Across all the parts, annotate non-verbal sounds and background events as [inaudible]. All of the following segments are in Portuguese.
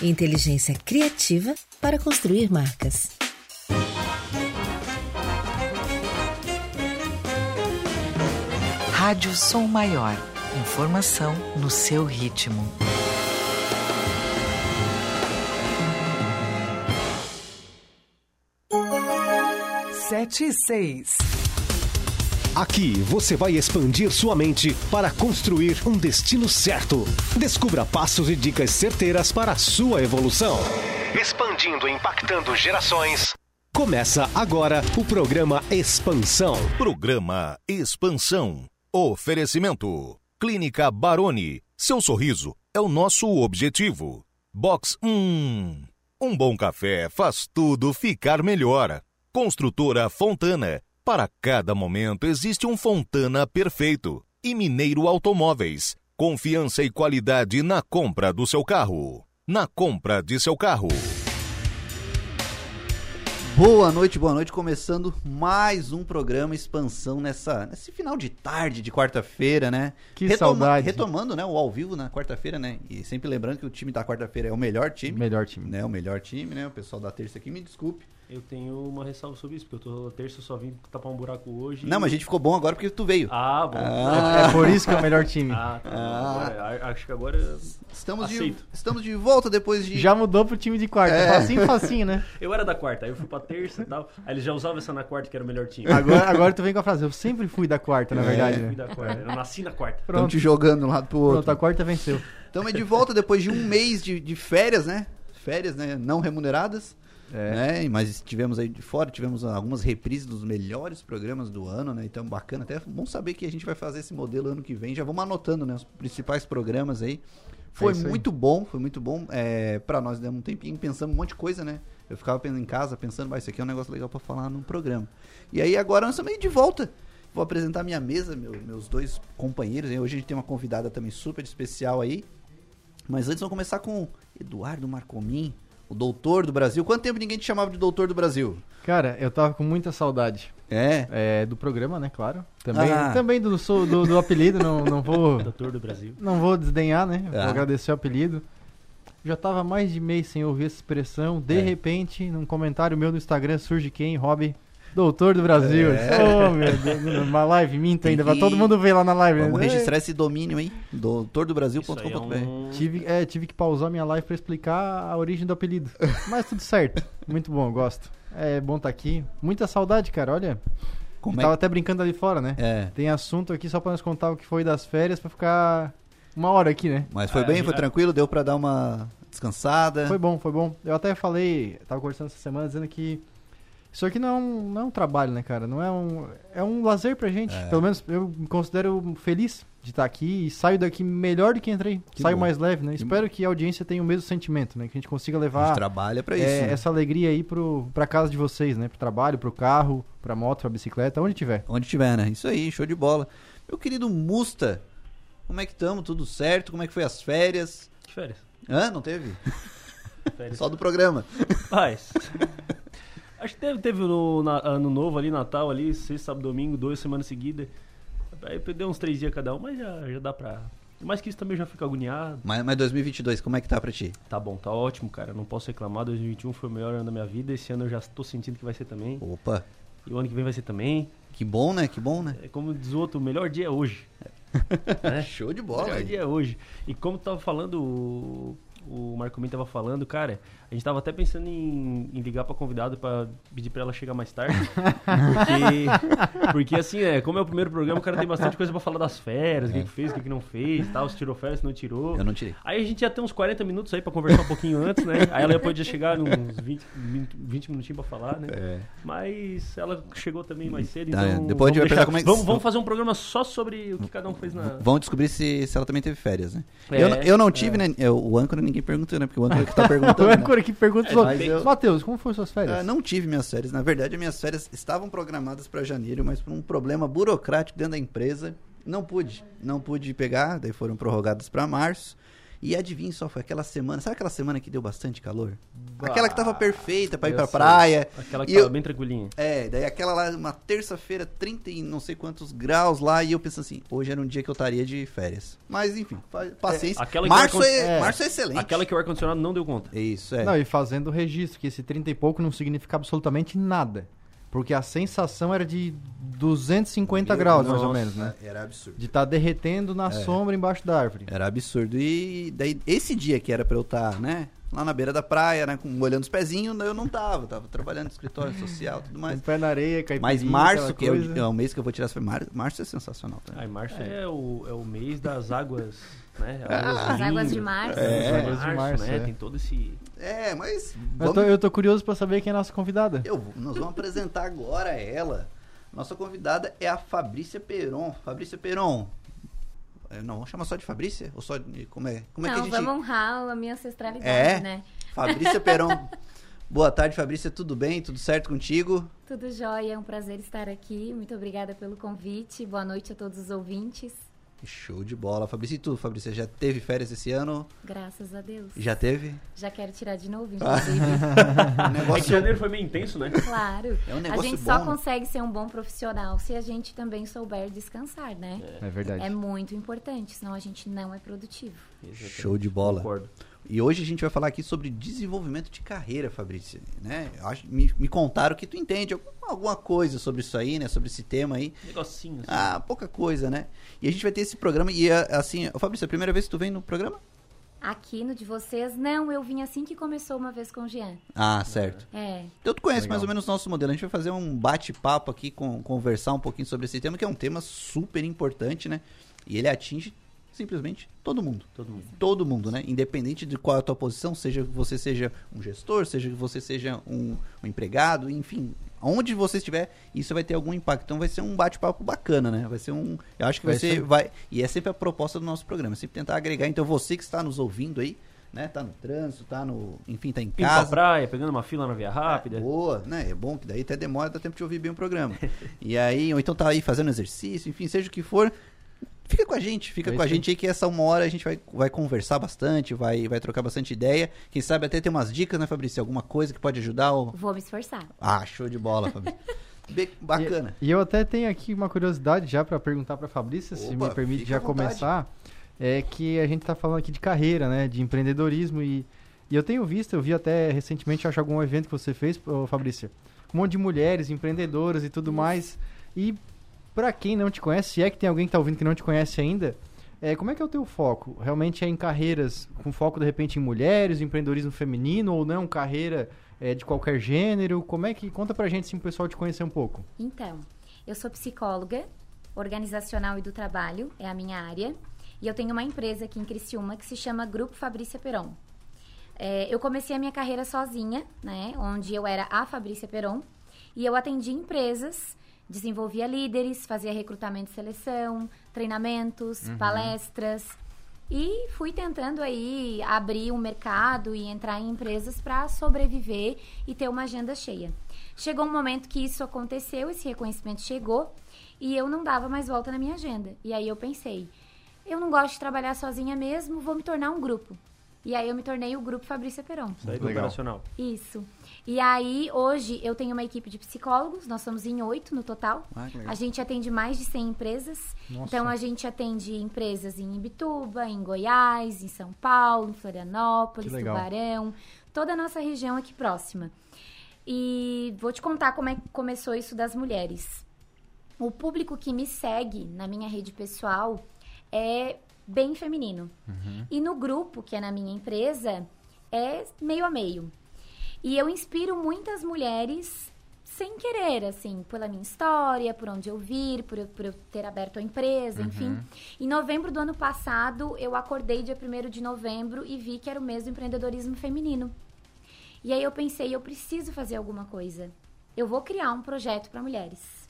Inteligência criativa para construir marcas. Rádio Som Maior. Informação no seu ritmo. Sete e seis. Aqui você vai expandir sua mente para construir um destino certo. Descubra passos e dicas certeiras para a sua evolução. Expandindo e impactando gerações. Começa agora o programa Expansão. Programa Expansão. Oferecimento. Clínica Baroni. Seu sorriso é o nosso objetivo. Box 1. Um bom café faz tudo ficar melhor. Construtora Fontana. Para cada momento existe um Fontana perfeito. E Mineiro Automóveis. Confiança e qualidade na compra do seu carro. Na compra de seu carro. Boa noite, boa noite. Começando mais um programa Expansão nessa, nesse final de tarde de quarta-feira, né? Que saudade. Retomando, né, o ao vivo na quarta-feira, né? E sempre lembrando que o time da quarta-feira é o melhor time. Melhor time. Né? O melhor time, né? O pessoal da terça aqui, me desculpe. Eu tenho uma ressalva sobre isso, porque eu tô terça, eu só vim tapar um buraco hoje. Não, mas a gente ficou bom agora porque tu veio. Ah, bom. É por isso que é o melhor time. Ah, tá. Ah. Agora, acho que agora Estamos de, estamos de volta depois de. Já mudou pro time de quarta. É. Facinho, facinho, né? [laughs] Eu era da quarta, aí eu fui pra terça e tal. Aí eles já usavam essa na quarta, que era o melhor time. Agora, agora tu vem com a frase, eu sempre fui da quarta, na É. verdade, Eu fui né? da quarta. Eu nasci na quarta. Pronto, te jogando de um lado pro outro. pronto, a quarta venceu. Estamos de volta depois de um mês de, de férias, né? Férias, né? Não remuneradas. É. Né? Mas estivemos aí de fora, tivemos algumas reprises dos melhores programas do ano, né? Então, bacana. Até bom saber que a gente vai fazer esse modelo ano que vem. Já vamos anotando, né? Os principais programas aí. Foi É isso aí. muito bom, foi muito bom. É, pra nós demos um tempinho, pensamos um monte de coisa, né? Eu ficava em casa, pensando, vai, isso aqui é um negócio legal pra falar num programa. E aí agora nós estamos aí de volta. Vou apresentar minha mesa, meu- meus dois companheiros. Hoje a gente tem uma convidada também super especial aí. Mas antes vamos começar com Eduardo Marcomin, o doutor do Brasil. Quanto tempo ninguém te chamava de doutor do Brasil? Cara, eu tava com muita saudade. É. É, do programa, né, claro. Também, Ah. também do, sou- do, do apelido, não, não vou... [laughs] Doutor do Brasil. Não vou desdenhar, né? Vou Ah. agradecer o apelido. Já tava mais de mês sem ouvir essa expressão. De É. repente, num comentário meu no Instagram surge quem? Rob, doutor do Brasil. É. Oh, meu Deus, uma live minta ainda, pra que- todo mundo ver lá na live. Vamos né? registrar esse domínio aí, Isso aí é doutordobrasil.com.br. um... Tive, é, tive que pausar minha live pra explicar a origem do apelido. [laughs] Mas tudo certo. Muito bom, gosto. É bom estar aqui. Muita saudade, cara. Olha, Como é tava até brincando ali fora, né? É. Tem assunto aqui só pra nós contar o que foi das férias pra ficar uma hora aqui, né? Mas foi Ah, bem, foi tranquilo, deu pra dar uma descansada. Foi bom, foi bom. Eu até falei, tava conversando essa semana dizendo que isso aqui não é um, não é um trabalho, né, cara? Não é um. É um lazer pra gente. É. Pelo menos eu me considero feliz de estar aqui e saio daqui melhor do que entrei. Que saio bom. mais leve, né? Que Espero que a audiência tenha o mesmo sentimento, né? Que a gente consiga A gente levar trabalha pra é, isso. né? essa alegria aí pro, pra casa de vocês, né? Pro trabalho, pro carro, pra moto, pra bicicleta, onde tiver. Onde tiver, né? Isso aí, show de bola. Meu querido Musta, como é que estamos? Tudo certo? Como é que foi as férias? Que férias? Hã? Não teve? [laughs] Férias. Só do programa. Paz. [laughs] Acho que teve, teve no na- ano novo ali, Natal ali, sexta, sábado, domingo, duas semanas seguidas. Aí deu uns três dias cada um, mas já, já dá pra... Mais que isso também já fico agoniado. Mas, mas 2022, como é que tá pra ti? Tá bom, tá ótimo, cara. Não posso reclamar. 2021 foi o melhor ano da minha vida. Esse ano eu já tô sentindo que vai ser também. Opa, E o ano que vem vai ser também. que bom, né? Que bom, né? É como diz o outro, o melhor dia é hoje. [laughs] né? Show de O bola. melhor aí. dia é hoje. E como tava falando, o, o Marco Min tava falando, cara, A gente tava até pensando em, em ligar pra convidada pra pedir pra ela chegar mais tarde. [laughs] Porque, porque assim, é, como é o primeiro programa, o cara tem bastante coisa pra falar das férias, o que, que fez, o que, que não fez, tal, se tirou férias, se não tirou. Eu não tirei. Aí a gente ia ter uns 40 minutos aí pra conversar um pouquinho antes, né? Aí ela podia chegar uns 20, 20, 20 minutinhos pra falar, né? É. Mas ela chegou também mais cedo, Tá, então. depois a gente vai vamos pegar como é que- vamos, vamos fazer um programa só sobre o que cada um fez na. Vão descobrir se, se ela também teve férias, né? É, eu, não- eu não tive, né? eu- o âncora ninguém perguntou, né? Porque o âncora que tá [laughs] O perguntando. né? âncora que pergunta É, eu- Matheus, como foram suas férias? Ah, não tive minhas férias. Na verdade, as minhas férias estavam programadas para janeiro, mas por um problema burocrático dentro da empresa, não pude. Não pude pegar, daí foram prorrogadas para março. E adivinha só, foi aquela semana. Sabe aquela semana que deu bastante calor? Aquela que tava perfeita para ir pra sei. praia. Aquela que E tava eu- bem tranquilinha. É, daí aquela lá, uma terça-feira, 30 e não sei quantos graus lá, e eu pensando assim, hoje era um dia que eu estaria de férias. Mas enfim, paciência. aquela que março, é, é. março é excelente. Aquela que o ar-condicionado não deu conta. Isso, é. Não, e fazendo o registro, que esse 30 e pouco não significa absolutamente nada. Porque a sensação era de 250 Meu graus, Deus, mais ou menos, né? Era absurdo. De estar derretendo na sombra embaixo da árvore. Era absurdo. E daí, esse dia que era pra eu estar, né? Lá na beira da praia, né? Com, molhando os pezinhos, eu não tava. Tava trabalhando no escritório social e tudo Com mais. o pé na areia, caipirinha, Mas março, que é o, é o mês que eu vou tirar as férias. Mar- Março é sensacional também. Aí, março é, o, é o mês das águas, né? As águas de março. É, É, águas de março, né? é. Tem todo esse... É, mas. Eu Vamos, tô, eu tô curioso pra saber quem é a nossa convidada. eu vou- nós vamos apresentar agora ela. Nossa convidada é a Fabrícia Peron. Fabrícia Peron. é, Não, vamos chamar só de Fabrícia? Ou só de. Como é, como é Não, que a gente. vamos honrar a minha ancestralidade, É? né? Fabrícia Peron. [laughs] Boa tarde, Fabrícia. Tudo bem? Tudo certo contigo? Tudo jóia, é um prazer estar aqui. Muito obrigada pelo convite. Boa noite a todos os ouvintes. Show de bola, Fabrícia. E tu, Fabrícia, já teve férias esse ano? Graças a Deus. Já teve? Já quero tirar de novo, [laughs] inclusive. O É que negócio janeiro foi meio intenso, né? claro. É um a negócio gente só bom, né? consegue ser um bom profissional se a gente também souber descansar, né? É verdade. É muito importante, senão a gente não é produtivo. Show de bola. Concordo. E hoje a gente vai falar aqui sobre desenvolvimento de carreira, Fabrícia. Né? Acho- me, me contaram que tu entende algum- alguma coisa sobre isso aí, né? Sobre esse tema aí. Negocinho, assim. Ah, pouca coisa, né? E a gente vai ter esse programa. E é, assim, ô, Fabrícia, é a primeira vez que tu vem no programa? Aqui no de vocês, não, eu vim assim que começou uma vez com o Jean. Ah, certo. É, Então tu conhece Legal. mais ou menos o nosso modelo. A gente vai fazer um bate-papo aqui, com, conversar um pouquinho sobre esse tema, que é um tema super importante, né? E ele atinge simplesmente todo mundo. Todo mundo. Todo mundo, né? Independente de qual é a tua posição, seja que você seja um gestor, seja que você seja um, um empregado, enfim, onde você estiver, isso vai ter algum impacto. Então vai ser um bate-papo bacana, né? Vai ser um. Eu acho que vai, Vai ser. Vai, e é sempre a proposta do nosso programa, é sempre tentar agregar. Então você que está nos ouvindo aí, né? Tá no trânsito, tá no. Enfim, tá em pra casa. praia, pegando uma fila na via rápida. Boa, né? É bom que daí até demora, dá tempo de ouvir bem o programa. [laughs] e aí, ou então tá aí fazendo exercício, enfim, seja o que for. Fica com a gente, fica É com a gente aí que essa uma hora a gente vai, vai conversar bastante, vai, vai trocar bastante ideia. Quem sabe até ter umas dicas, né, Fabrício? Alguma coisa que pode ajudar? Ou... vou me esforçar. Ah, show de bola, Fabrício. [laughs] Be- Bacana. E, e eu até tenho aqui uma curiosidade já pra perguntar pra Fabrícia, se Opa, me permite já começar. É que a gente tá falando aqui de carreira, né? De empreendedorismo e, e eu tenho visto, eu vi até recentemente, acho algum evento que você fez, ô, Fabrícia, um monte de mulheres empreendedoras e tudo mais. E pra quem não te conhece, se é que tem alguém que tá ouvindo que não te conhece ainda, é, como é que é o teu foco? Realmente é em carreiras com foco de repente em mulheres, empreendedorismo feminino ou não, carreira é, de qualquer gênero? Como é que conta pra gente assim, o pessoal te conhecer um pouco? Então, eu sou psicóloga organizacional e do trabalho, é a minha área. E eu tenho uma empresa aqui em Criciúma que se chama Grupo Fabrícia Peron. É, eu comecei a minha carreira sozinha, né? Onde eu era a Fabrícia Peron. E eu atendia empresas, desenvolvia líderes, fazia recrutamento e seleção, treinamentos, palestras. E fui tentando aí abrir um mercado e entrar em empresas para sobreviver e ter uma agenda cheia. Chegou um momento que isso aconteceu, esse reconhecimento chegou e eu não dava mais volta na minha agenda. E aí eu pensei, eu não gosto de trabalhar sozinha mesmo, vou me tornar um grupo. E aí eu me tornei o grupo Fabrícia Peron. Isso aí do operacional. Isso. E aí, hoje, eu tenho uma equipe de psicólogos, nós somos em oito no total. Ah. A gente atende mais de 100 empresas. Nossa. Então, a gente atende empresas em Ibituba, em Goiás, em São Paulo, em Florianópolis. Tubarão, toda a nossa região aqui próxima. E vou te contar como é que começou isso das mulheres. O público que me segue na minha rede pessoal é bem feminino. E no grupo, que é na minha empresa, é meio a meio. E eu inspiro muitas mulheres sem querer, assim, pela minha história, por onde eu vir, por, eu- por eu ter aberto a empresa, enfim. Em novembro do ano passado, eu acordei dia 1 de novembro e vi que era o mês do empreendedorismo feminino. E aí eu pensei, eu preciso fazer alguma coisa. Eu vou criar um projeto para mulheres.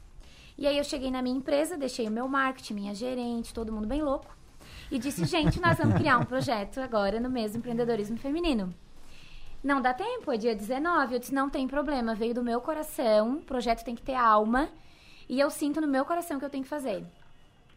E aí eu cheguei na minha empresa, deixei o meu marketing, minha gerente, todo mundo bem louco. E disse, gente, nós vamos criar um projeto agora no mês do empreendedorismo feminino. Não dá tempo, é dia 19. Eu disse, não tem problema, veio do meu coração, o projeto tem que ter alma. E eu sinto no meu coração que eu tenho que fazer.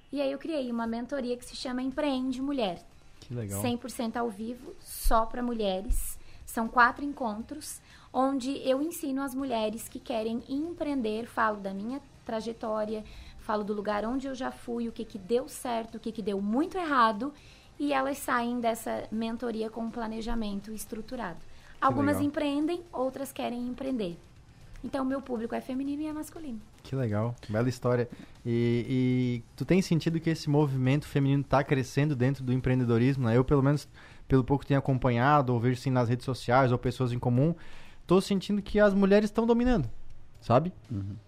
E aí eu criei uma mentoria que se chama Empreende Mulher. Que legal. 100% ao vivo, só para mulheres. São quatro encontros onde eu ensino as mulheres que querem empreender, falo da minha trajetória, falo do lugar onde eu já fui, o que que deu certo, o que que deu muito errado, e elas saem dessa mentoria com um planejamento estruturado. Algumas legal. empreendem, outras querem empreender. Então, o meu público é feminino e é masculino. Que legal, bela história. E, e tu tem sentido que esse movimento feminino está crescendo dentro do empreendedorismo? Né? Eu, pelo menos, pelo pouco que tenho acompanhado, ou vejo assim nas redes sociais, ou pessoas em comum, tô sentindo que as mulheres estão dominando, sabe?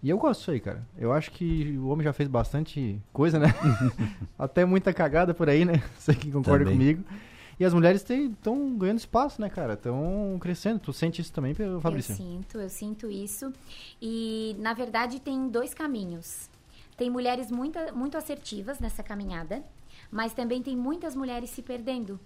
E eu gosto disso aí, cara. Eu acho que o homem já fez bastante coisa, né? [laughs] Até muita cagada por aí, né? [laughs] Você que concorda Também. comigo. E as mulheres estão ganhando espaço, né, cara? Estão crescendo. Tu sente isso também, Fabrício? Eu sinto, eu sinto isso. E, na verdade, tem dois caminhos. Tem mulheres muito, muito assertivas nessa caminhada, mas também tem muitas mulheres se perdendo.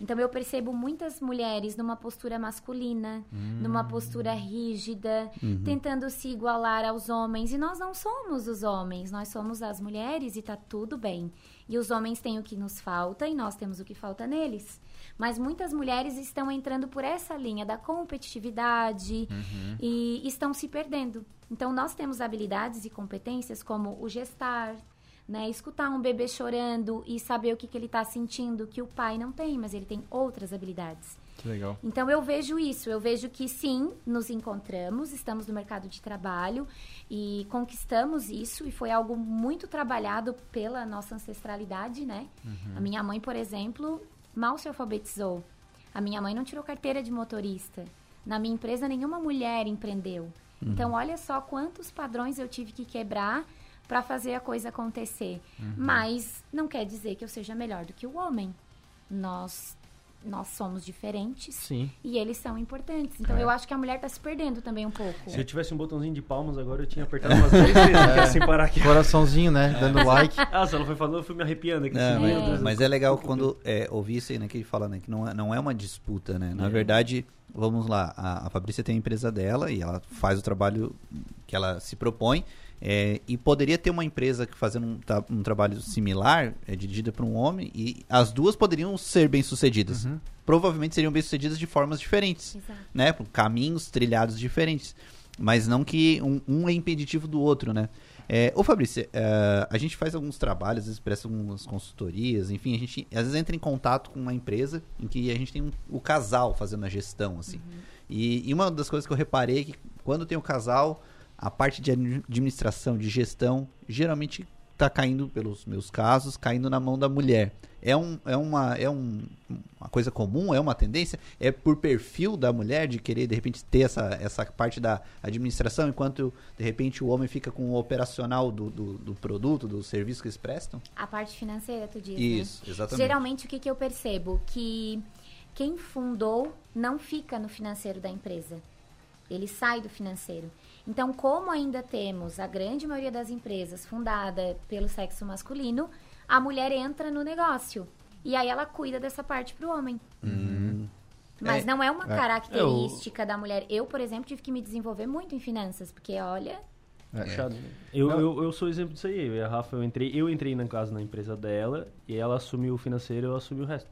Então, eu percebo muitas mulheres numa postura masculina, numa postura rígida, tentando se igualar aos homens. E nós não somos os homens, nós somos as mulheres e tá tudo bem. E os homens têm o que nos falta e nós temos o que falta neles. Mas muitas mulheres estão entrando por essa linha da competitividade e estão se perdendo. Então, nós temos habilidades e competências como o gestar, né? Escutar um bebê chorando e saber o que, que ele está sentindo, que o pai não tem, mas ele tem outras habilidades. Que legal. Então eu vejo isso, eu vejo que sim, nos encontramos, estamos no mercado de trabalho e conquistamos isso e foi algo muito trabalhado pela nossa ancestralidade, né? A minha mãe, por exemplo, mal se alfabetizou. A minha mãe não tirou carteira de motorista. Na minha empresa nenhuma mulher empreendeu. Então olha só quantos padrões eu tive que quebrar para fazer a coisa acontecer. Mas não quer dizer que eu seja melhor do que o homem. Nós nós somos diferentes Sim. e eles são importantes. Então eu acho que a mulher tá se perdendo também um pouco. Se eu tivesse um botãozinho de palmas agora, eu tinha apertado [laughs] umas três vezes aqui, assim, parar aqui. Coraçãozinho, né? Dando like. [laughs] Ah, se ela foi falando, eu fui me arrepiando aqui. Não, assim, mas, mas é legal quando é, ouvir isso aí, né, que ele fala, né, que não é, não é uma disputa, né? Na verdade, vamos lá, a, a Fabrícia tem a empresa dela e ela faz o trabalho que ela se propõe. É, e poderia ter uma empresa que fazendo um, tra- um trabalho similar, é, dirigida por um homem, e as duas poderiam ser bem-sucedidas. Provavelmente seriam bem-sucedidas de formas diferentes Exato. né? Por caminhos trilhados diferentes. Mas não que um, um é impeditivo do outro, né? É, ô Fabrício, é, a gente faz alguns trabalhos, às vezes presta algumas consultorias, enfim, a gente às vezes entra em contato com uma empresa em que a gente tem um- o casal fazendo a gestão, assim. E, e uma das coisas que eu reparei é que quando tem o casal, a parte de admi- administração, de gestão, geralmente tá caindo, pelos meus casos, caindo na mão da mulher. É, um, é, uma, é um, uma coisa comum? É uma tendência? É por perfil da mulher de querer, de repente, ter essa, essa parte da administração, enquanto, de repente, o homem fica com o operacional do, do, do produto, do serviço que eles prestam? A parte financeira, tu diz, né? Isso, exatamente. Geralmente, o que, que eu percebo? Que quem fundou não fica no financeiro da empresa. Ele sai do financeiro. Então, como ainda temos a grande maioria das empresas fundada pelo sexo masculino, a mulher entra no negócio. E aí ela cuida dessa parte pro homem. Mas É. não é uma característica da mulher. Eu, por exemplo, tive que me desenvolver muito em finanças, porque olha, né? Eu, eu, eu sou exemplo disso aí. Eu e a Rafa, eu entrei, eu entrei na casa na empresa dela e ela assumiu o financeiro eu assumi o resto.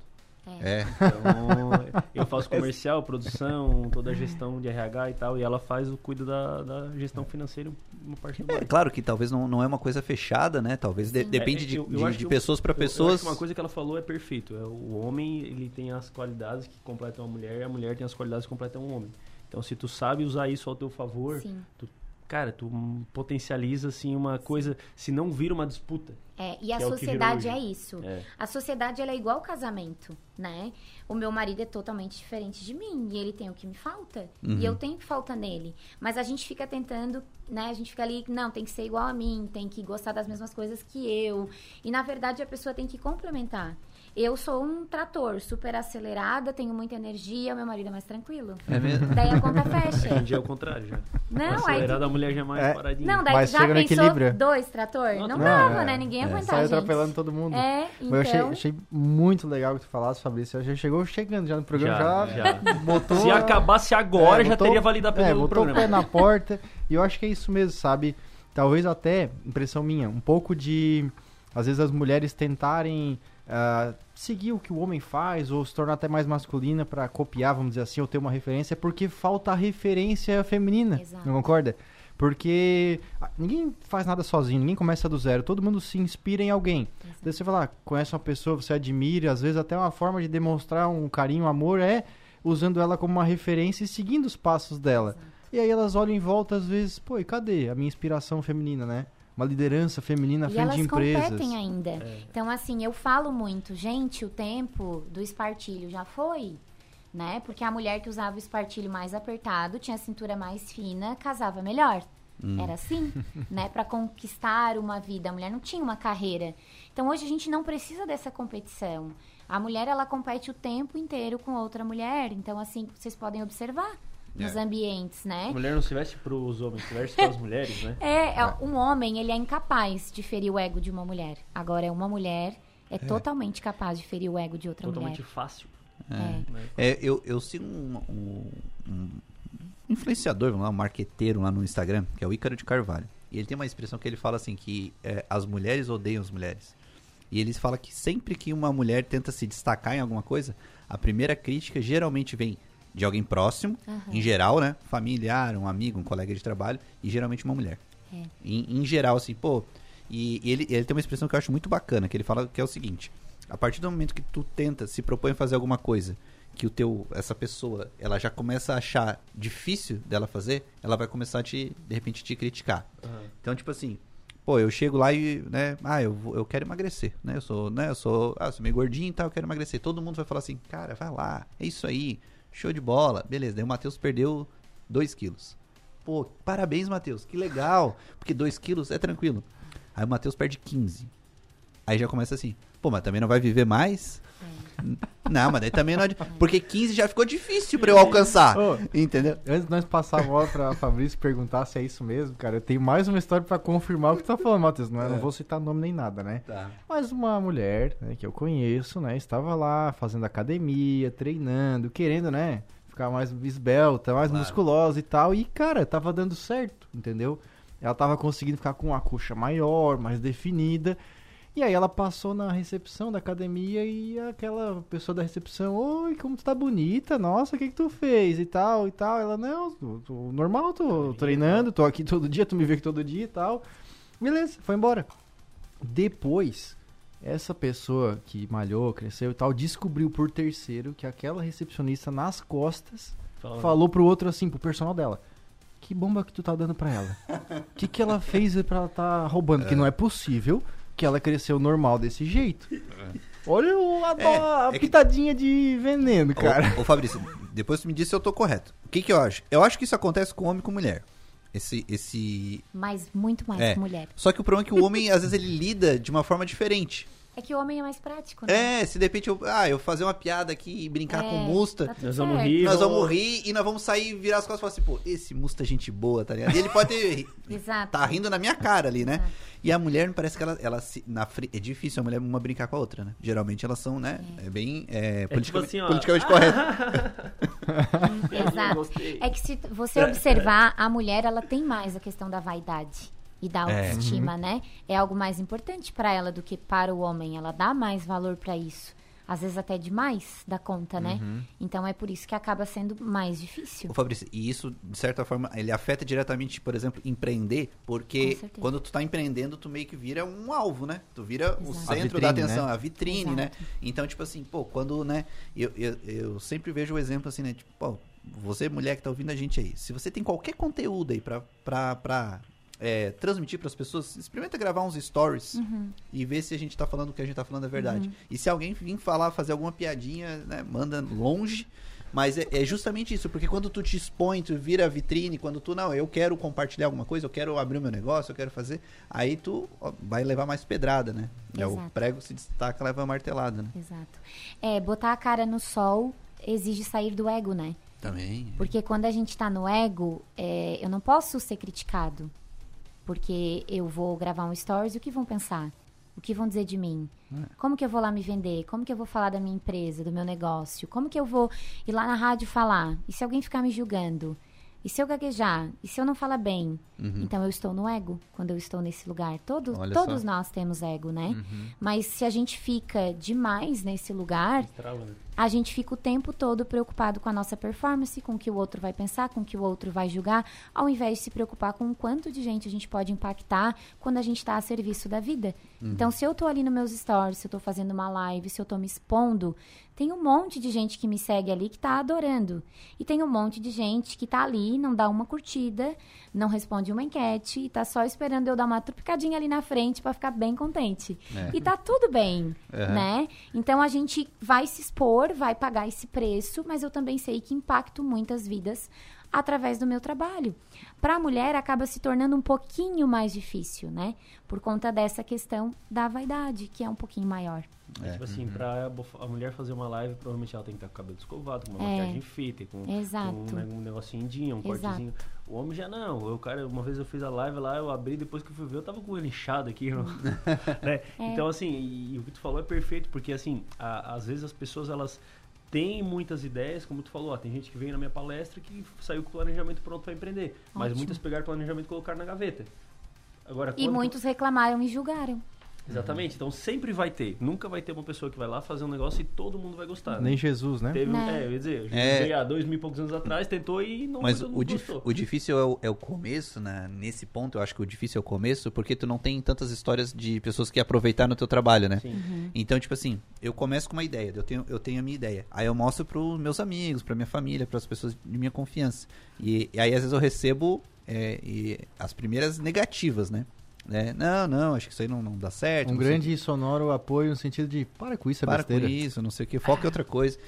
É. Então, eu faço [laughs] comercial, produção, toda a gestão de RH e tal, e ela faz o cuido da, da gestão financeira, uma parte do É, claro que talvez não, não é uma coisa fechada, né? Talvez de- depende É, de, eu- eu de- de pessoas para eu- eu acho pessoas. que uma coisa que ela falou é perfeito. É, o homem, ele tem as qualidades que completam a mulher, e a mulher tem as qualidades que completam o homem. Então, se tu sabe usar isso ao teu favor, sim. tu cara, tu potencializa assim uma coisa, se não vira uma disputa. É, e a é sociedade é isso. É. A sociedade ela é igual ao casamento, né? O meu marido é totalmente diferente de mim e ele tem o que me falta e eu tenho o que falta nele. Mas a gente fica tentando, né? A gente fica ali, não, tem que ser igual a mim, tem que gostar das mesmas coisas que eu. E na verdade a pessoa tem que complementar. Eu sou um trator super acelerada, tenho muita energia, meu marido é mais tranquilo. É mesmo? Daí a conta Hoje fecha. [laughs] em dia é o contrário já. Não, aí Acelerada, a mulher já é mais É. paradinha. Não, daí Mas já chega no pensou equilíbrio. dois trator? Não, Não, não, dava, é. né? Ninguém ia É, aguentar, gente. atropelando todo mundo. É, Mas eu achei, então... achei muito legal que tu falasse, Fabrício. Já chegou chegando já no programa, já, Já, já. botou... Se acabasse agora, É, já botou- teria validado é, pelo botou o programa. pé na porta. E eu acho que é isso mesmo, sabe? Talvez até, impressão minha, um pouco de... Às vezes as mulheres tentarem ah, seguir o que o homem faz ou se tornar até mais masculina pra copiar, vamos dizer assim, ou ter uma referência, porque falta a referência feminina. Exato. Não concorda? Porque ah, ninguém faz nada sozinho, ninguém começa do zero, todo mundo se inspira em alguém. Daí você fala, ah, conhece uma pessoa, você admira, às vezes até uma forma de demonstrar um carinho, um amor é usando ela como uma referência e seguindo os passos dela. E aí elas olham em volta, às vezes, pô, e cadê a minha inspiração feminina, né? Uma liderança feminina à E frente elas de empresas. competem ainda. É. Então, assim, eu falo muito, gente, o tempo do espartilho já foi, né? Porque a mulher que usava o espartilho mais apertado, tinha a cintura mais fina, casava melhor. Era assim, [laughs] né? Para conquistar uma vida. A mulher não tinha uma carreira. Então, hoje a gente não precisa dessa competição. A mulher, ela compete o tempo inteiro com outra mulher. Então, assim, vocês podem observar nos É. ambientes, né? A mulher não se veste pros homens, se veste pras [laughs] mulheres, né? É, é, um homem, ele é incapaz de ferir o ego de uma mulher. Agora, é uma mulher é, totalmente capaz de ferir o ego de outra Totalmente mulher. fácil. É. É, eu, eu sigo um, um- um influenciador, vamos lá, um marqueteiro lá no Instagram, que é o Ícaro de Carvalho. E ele tem uma expressão que ele fala assim, que é, as mulheres odeiam as mulheres. E ele fala que sempre que uma mulher tenta se destacar em alguma coisa, a primeira crítica geralmente vem de alguém próximo, em geral, né? Familiar, um amigo, um colega de trabalho, e geralmente uma mulher. É. Em, em geral, assim, pô. E, e ele, ele tem uma expressão que eu acho muito bacana, que ele fala que é o seguinte: a partir do momento que tu tenta, se propõe a fazer alguma coisa, que o teu, essa pessoa, ela já começa a achar difícil dela fazer, ela vai começar a te, de repente, te criticar. Então, tipo assim, pô, eu chego lá e, né, ah, eu, vou- eu quero emagrecer, né? Eu sou, né, eu sou, ah, eu sou meio gordinho e tal, eu quero emagrecer. Todo mundo vai falar assim, cara, vai lá, é isso aí, show de bola, beleza. Daí o Matheus perdeu 2 quilos. Pô, parabéns, Matheus, que legal, porque 2 quilos é tranquilo. Aí o Matheus perde 15. Aí já começa assim, pô, mas também não vai viver mais? Não, mas daí também não adianta. Porque 15 já ficou difícil pra eu alcançar. Ô. Entendeu? Antes de nós passar a bola pra Fabrício perguntar se é isso mesmo, cara, eu tenho mais uma história pra confirmar o que tu tá falando, Matheus. Não, é- não vou citar nome nem nada, né? Tá. Mas uma mulher, né, que eu conheço, né, estava lá fazendo academia, treinando, querendo, né, ficar mais esbelta, mais Claro. musculosa e tal. E, cara, tava dando certo, entendeu? Ela tava conseguindo ficar com uma coxa maior, mais definida. E aí ela passou na recepção da academia e aquela pessoa da recepção, oi, como tu tá bonita, nossa, o que que tu fez e tal e tal. Ela, não, tô, tô normal, tô treinando, tô aqui todo dia, tu me vê aqui todo dia e tal. Beleza, foi embora. Depois, essa pessoa que malhou, cresceu e tal, descobriu por terceiro que aquela recepcionista nas costas Fala- falou pro outro assim, pro personal dela. Que bomba que tu tá dando pra ela? O [laughs] que, que ela fez pra ela tá roubando? Que não é possível que ela cresceu normal desse jeito. Olha o, a, É, a é que- pitadinha de veneno, cara. Ô, ô Fabrício, depois tu me diz se eu tô correto. O que que eu acho? Eu acho que isso acontece com homem e com mulher. Esse, esse... Mas muito mais É. que mulher. Só que o problema é que o [laughs] homem, às vezes, ele lida de uma forma diferente. É que o homem é mais prático, né? É, se de repente eu, ah, eu fazer uma piada aqui e brincar É, com musta, tá Nós vamos certo. rir. nós vamos- rir e nós vamos sair, virar as costas e falar assim, pô, esse musta é gente boa, tá ligado? E ele pode ter, [laughs] Exato. tá rindo na minha cara ali, né? Exato. E a mulher, parece que ela, ela se, na é difícil a mulher uma brincar com a outra, né? Geralmente elas são, né? É, bem, é, tipo politicamente, assim, ó. politicamente correto. [laughs] Exato. É que se você observar, a mulher, ela tem mais a questão da vaidade e da É. autoestima, né? É algo mais importante pra ela do que para o homem. Ela dá mais valor pra isso. Às vezes até demais da conta, né? Então é por isso que acaba sendo mais difícil. Ô Fabrício, e isso, de certa forma, ele afeta diretamente, por exemplo, empreender, porque Com certeza. quando tu tá empreendendo, tu meio que vira um alvo, né? Tu vira o Exato. centro A vitrine, da atenção, né? a vitrine, né? Exato. Então, tipo assim, pô, quando, né, eu, eu, eu sempre vejo o exemplo assim, né, tipo, pô, você mulher que tá ouvindo a gente aí, se você tem qualquer conteúdo aí pra, pra, pra é, transmitir pras pessoas, experimenta gravar uns stories Uhum. e ver se a gente tá falando o que a gente tá falando é verdade. E se alguém vir falar, fazer alguma piadinha, né, manda longe. Mas é, é justamente isso, porque quando tu te expõe, tu vira vitrine, quando tu, não, eu quero compartilhar alguma coisa, eu quero abrir o meu negócio, eu quero fazer, aí tu ó, vai levar mais pedrada, né? É, o prego se destaca, leva a martelada, né? Exato. É, botar a cara no sol exige sair do ego, né? Também. Porque quando a gente tá no ego, é, eu não posso ser criticado. Porque eu vou gravar um stories o que vão pensar? O que vão dizer de mim? Como que eu vou lá me vender? Como que eu vou falar da minha empresa, do meu negócio? Como que eu vou ir lá na rádio falar? E se alguém ficar me julgando? E se eu gaguejar? E se eu não falar bem? Então eu estou no ego quando eu estou nesse lugar. Todo, Olha todos só. nós temos ego, né? Mas se a gente fica demais nesse lugar, Estrala, né? a gente fica o tempo todo preocupado com a nossa performance, com o que o outro vai pensar, com o que o outro vai julgar, ao invés de se preocupar com o quanto de gente a gente pode impactar quando a gente está a serviço da vida. Então, se eu tô ali nos meus stories, se eu tô fazendo uma live, se eu tô me expondo, tem um monte de gente que me segue ali que tá adorando. E tem um monte de gente que tá ali, não dá uma curtida, não responde uma enquete e tá só esperando eu dar uma trupicadinha ali na frente para ficar bem contente. E tá tudo bem, Uhum. né? Então a gente vai se expor, vai pagar esse preço, mas eu também sei que impacto muitas vidas através do meu trabalho. Para a mulher acaba se tornando um pouquinho mais difícil, né? Por conta dessa questão da vaidade, que é um pouquinho maior. É, tipo assim, pra a mulher fazer uma live, provavelmente ela tem que estar com o cabelo escovado, com uma É. maquiagem feita, com, com um, ne- um negocinho indinho, um Exato. cortezinho. O homem já não. Eu, cara, uma vez eu fiz a live lá, eu abri, depois que eu fui ver, eu tava com ele inchado aqui. [laughs] né? É. Então, assim, e, e o que tu falou é perfeito, porque assim, a- às vezes as pessoas, elas têm muitas ideias, como tu falou, ó, tem gente que veio na minha palestra que saiu com o planejamento pronto para empreender. Mas Ótimo. muitas pegaram o planejamento e colocaram na gaveta. Agora, E quando tu- muitos reclamaram e julgaram. Exatamente. Então sempre vai ter. Nunca vai ter uma pessoa que vai lá fazer um negócio e todo mundo vai gostar. Nem Jesus, né? Teve, Não. é, eu ia dizer, É. veio há dois mil e poucos anos atrás, tentou e não Mas o, dif- o difícil é o, é o começo, né? Nesse ponto, eu acho que o difícil é o começo, porque tu não tem tantas histórias de pessoas que aproveitaram o teu trabalho, né? Sim. Então, tipo assim, eu começo com uma ideia, eu tenho, eu tenho a minha ideia. Aí eu mostro pros meus amigos, pra minha família, pras pessoas de minha confiança. E, e aí, às vezes, eu recebo é, e as primeiras negativas, né? É, não, não, acho que isso aí não, não dá certo. Um grande e sonoro apoio no sentido de para com isso, é para besteira. com isso, não sei o que, foca em outra coisa.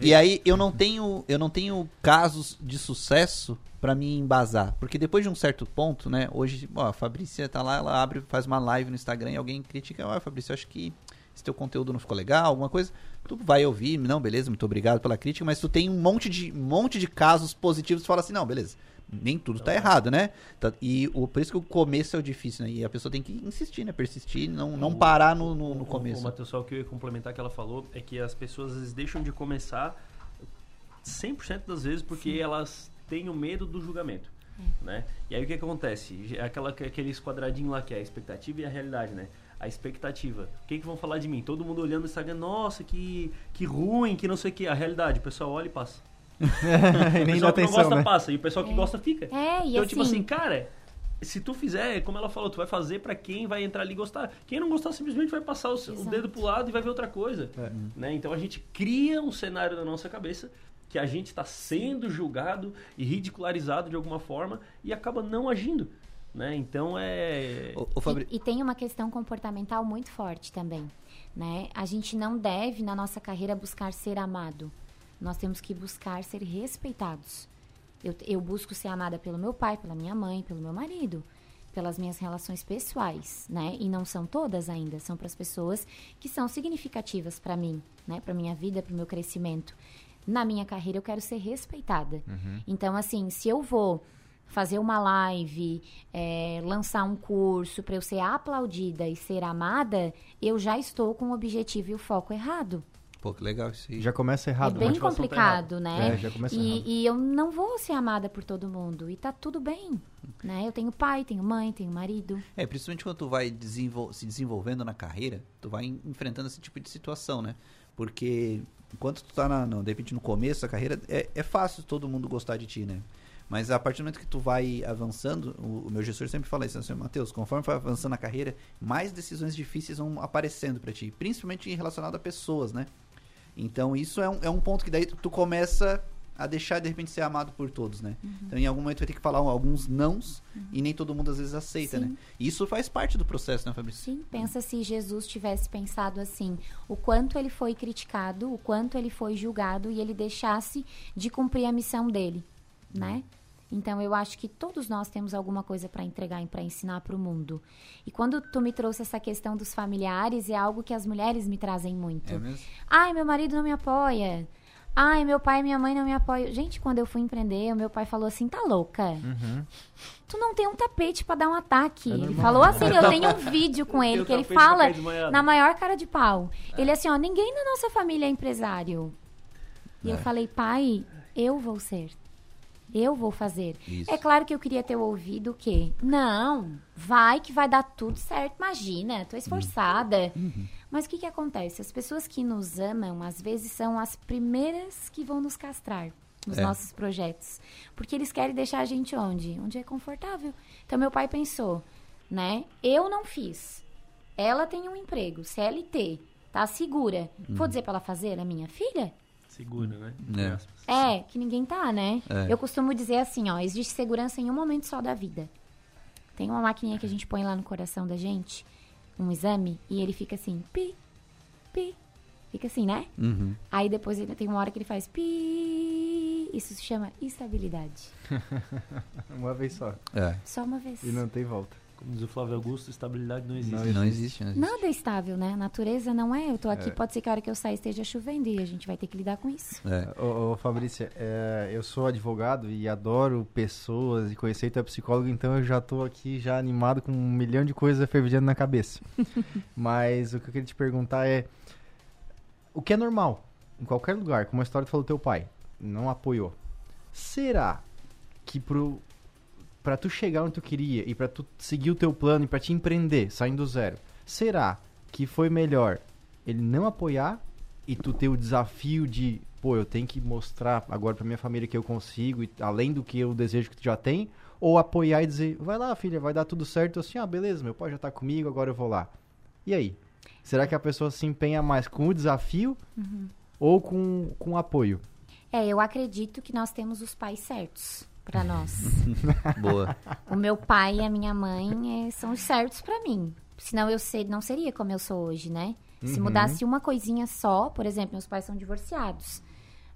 E aí eu não tenho, eu não tenho casos de sucesso pra me embasar, porque depois de um certo ponto, né, hoje, ó, a Fabrícia tá lá, ela abre, faz uma live no Instagram e alguém critica, ó, Fabrícia, eu acho que esse teu conteúdo não ficou legal, alguma coisa, tu vai ouvir, não, beleza, muito obrigado pela crítica, mas tu tem um monte de, um monte de casos positivos, tu fala assim, não, beleza, nem tudo tá errado, né? Tá- E o, por isso que o começo é o difícil, né? E a pessoa tem que insistir, né? Persistir, não, não parar no, no, no O, começo. Matheus, só o que eu ia complementar que ela falou é que as pessoas às vezes deixam de começar 100% das vezes porque elas têm o medo do julgamento. Né? E aí o que, acontece? É aquela, aqueles quadradinhos lá que é a expectativa e a realidade, né? A expectativa. O que, que vão falar de mim? Todo mundo olhando no Instagram, nossa, que, que ruim, que não sei o que. A realidade, o pessoal olha e passa. [laughs] e O nem dá pessoal que não gosta né? passa, e o pessoal que É. gosta fica. É, e Então, assim, tipo assim, cara, se tu fizer, como ela falou, tu vai fazer pra quem vai entrar ali e gostar. Quem não gostar simplesmente vai passar o, o dedo pro lado e vai ver outra coisa. Né? Então a gente cria um cenário na nossa cabeça que a gente está sendo julgado e ridicularizado de alguma forma e acaba não agindo. Né? Então é. Ô, ô, Fabri... E, e tem uma questão comportamental muito forte também, né? A gente não deve, na nossa carreira, buscar ser amado. Nós temos que buscar ser respeitados. Eu, eu busco ser amada pelo meu pai, pela minha mãe, pelo meu marido, pelas minhas relações pessoais, né? E não são todas ainda, são para as pessoas que são significativas para mim, né? Para minha vida, para o meu crescimento. Na minha carreira eu quero ser respeitada. Então, assim, se eu vou fazer uma live, é, lançar um curso para eu ser aplaudida e ser amada, eu já estou com o objetivo e o foco errado. Pô, que legal isso aí. Já começa errado. é bem motivação tá complicado, né? É, já começa errado. e, e eu não vou ser amada por todo mundo. E tá tudo bem, né? Eu tenho pai, tenho mãe, tenho marido. É, principalmente quando tu vai desenvol- se desenvolvendo na carreira, tu vai en- enfrentando esse tipo de situação, né? Porque enquanto tu tá, na, no, de repente, no começo da carreira, é, é fácil todo mundo gostar de ti, né? Mas a partir do momento que tu vai avançando, o, o meu gestor sempre fala isso, assim, Matheus, conforme vai avançando na carreira, mais decisões difíceis vão aparecendo pra ti, principalmente relacionado a pessoas, né? Então isso é um, é um ponto que daí tu, começa a deixar de repente ser amado por todos, né? Então em algum momento vai ter que falar alguns nãos e nem todo mundo às vezes aceita, Sim. né? E isso faz parte do processo, né, Fabrício? Sim, pensa se Jesus tivesse pensado assim, o quanto ele foi criticado, o quanto ele foi julgado e ele deixasse de cumprir a missão dele, né? Então eu acho que todos nós temos alguma coisa para entregar e para ensinar para o mundo. E quando tu me trouxe essa questão dos familiares, é algo que as mulheres me trazem muito. É mesmo? Ai, meu marido não me apoia. Ai, meu pai e minha mãe não me apoiam. Gente, quando eu fui empreender, o meu pai falou assim: tá louca? Tu não tem um tapete pra dar um ataque. ele falou assim: eu tenho um [laughs] vídeo com ele que ele fala na maior cara de pau. Ele assim: ó, ninguém na nossa família é empresário. E eu É. falei: pai, eu vou ser. Eu vou fazer. Isso. É claro que eu queria ter ouvido o quê? Não, vai que vai dar tudo certo. Imagina, tô esforçada. Mas o que, que acontece? As pessoas que nos amam, às vezes, são as primeiras que vão nos castrar nos É. nossos projetos. Porque eles querem deixar a gente onde? Onde é confortável. Então, meu pai pensou, né? Eu não fiz. Ela tem um emprego, CLT, tá segura. Vou dizer pra ela fazer? Ela é minha filha? Segura, né? É. É, que ninguém tá, né? É. Eu costumo dizer assim, ó, existe segurança em um momento só da vida. Tem uma maquininha que a gente põe lá no coração da gente, um exame, e ele fica assim, pi, pi, fica assim, né? Uhum. Aí depois ele tem uma hora que ele faz pi, isso se chama estabilidade. [laughs] Uma vez só. É. Só uma vez. E não tem volta. Como diz o Flávio Augusto, estabilidade não existe. Não Não existe, não existe. Nada é estável, né? A natureza não é. Eu tô aqui, É. pode ser que a hora que eu sair esteja chovendo e a gente vai ter que lidar com isso. É. Ô, ô Fabrícia, é, eu sou advogado e adoro pessoas e conhecer tu é psicólogo, então eu já tô aqui já animado com um milhão de coisas fervilhando na cabeça. [laughs] Mas o que eu queria te perguntar é o que é normal em qualquer lugar, como a história que falou teu pai, não apoiou. Será que pro para tu chegar onde tu queria e pra tu seguir o teu plano e pra te empreender, saindo do zero, será que foi melhor ele não apoiar e tu ter o desafio de, pô, eu tenho que mostrar agora pra minha família que eu consigo, e além do que eu desejo que tu já tem, ou apoiar e dizer, vai lá, filha, vai dar tudo certo, assim, ah, beleza, meu pai já tá comigo, agora eu vou lá. E aí? Será que a pessoa se empenha mais com o desafio ou com, com o apoio? É, eu acredito que nós temos os pais certos pra nós. [laughs] Boa. O meu pai e a minha mãe eh, são os certos pra mim. Senão eu ser, não seria como eu sou hoje, né? Se mudasse uma coisinha só, por exemplo, meus pais são divorciados.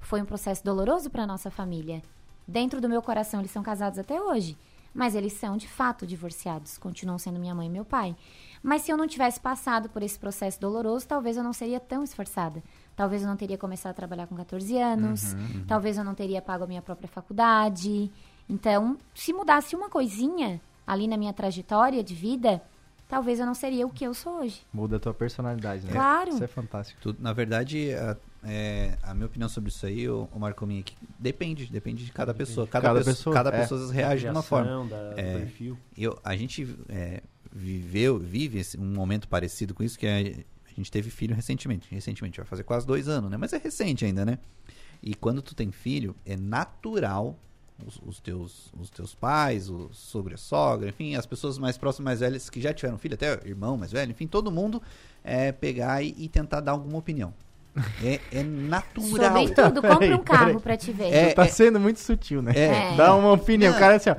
Foi um processo doloroso pra nossa família. Dentro do meu coração, eles são casados até hoje. Mas eles são, de fato, divorciados. Continuam sendo minha mãe e meu pai. Mas se eu não tivesse passado por esse processo doloroso, talvez eu não seria tão esforçada. Talvez eu não teria começado a trabalhar com 14 anos. Talvez eu não teria pago a minha própria faculdade. Então, se mudasse uma coisinha ali na minha trajetória de vida, talvez eu não seria o que eu sou hoje. Muda a tua personalidade, né? Claro. Isso é fantástico. Tudo- na verdade, a, é, a minha opinião sobre isso aí, o, o Marco Minha, que depende, depende de cada pessoa. Cada, Cada pessoa, pessoa, cada é. pessoa reage de uma forma. Da, É. do perfil. Eu, a gente é, viveu, vive esse- um momento parecido com isso, que é, a gente teve filho recentemente. Recentemente, vai fazer quase dois anos, né? Mas é recente ainda, né? E quando tu tem filho, é natural os, os teus, os teus pais, o sogro e a sogra, enfim, as pessoas mais próximas, mais velhas que já tiveram filho, até o irmão mais velho, enfim, todo mundo é, pegar e, e tentar dar alguma opinião. É, é natural. Sobretudo, [laughs] compra um carro pra te ver. É, tá sendo muito sutil, né? É. Dá uma opinião. O cara assim, ó.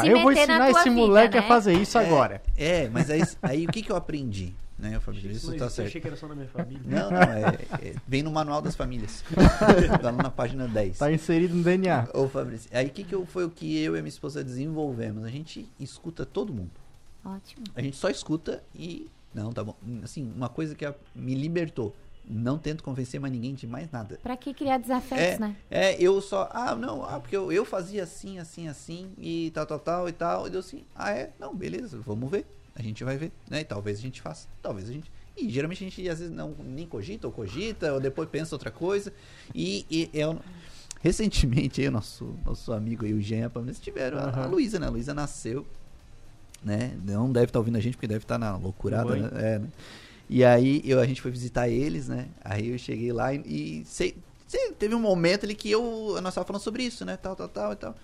Se eu vou ensinar esse vida, moleque né? a fazer isso agora. É, mas aí, aí o que, que eu aprendi? Né, Fabrício? Isso Isso não tá certo. achei que era só na minha família. Não, não, é, é- vem no manual das famílias. [laughs] tá lá na página 10. Tá inserido no DNA. Ô, Fabrício, aí o que, que eu- foi o que eu e a minha esposa desenvolvemos? A gente escuta todo mundo. Ótimo. A gente só escuta e. Não, tá bom. Assim, uma coisa que a- me libertou. Não tento convencer mais ninguém de mais nada. Pra que criar desafetos, É, né? é, eu só. Ah, não, ah, porque eu, eu fazia assim, assim, assim, e tal, tal, tal, e tal. E deu assim, ah, é? Não, beleza, vamos ver. A gente vai ver, né? E talvez a gente faça, talvez a gente. E geralmente a gente às vezes não nem cogita ou cogita, ou depois pensa outra coisa. E, e eu. Recentemente, aí, o nosso, nosso amigo aí, o Jean, eles tiveram a, a Aham. Luísa, né? A Luísa nasceu, né? Não deve estar ouvindo a gente, porque deve estar na loucurada, né? É, né? E aí eu, a gente foi visitar eles, né? Aí eu cheguei lá e, e sei, sei, teve um momento ali que eu, nós estávamos falando sobre isso, né? Tal, tal, tal e tal.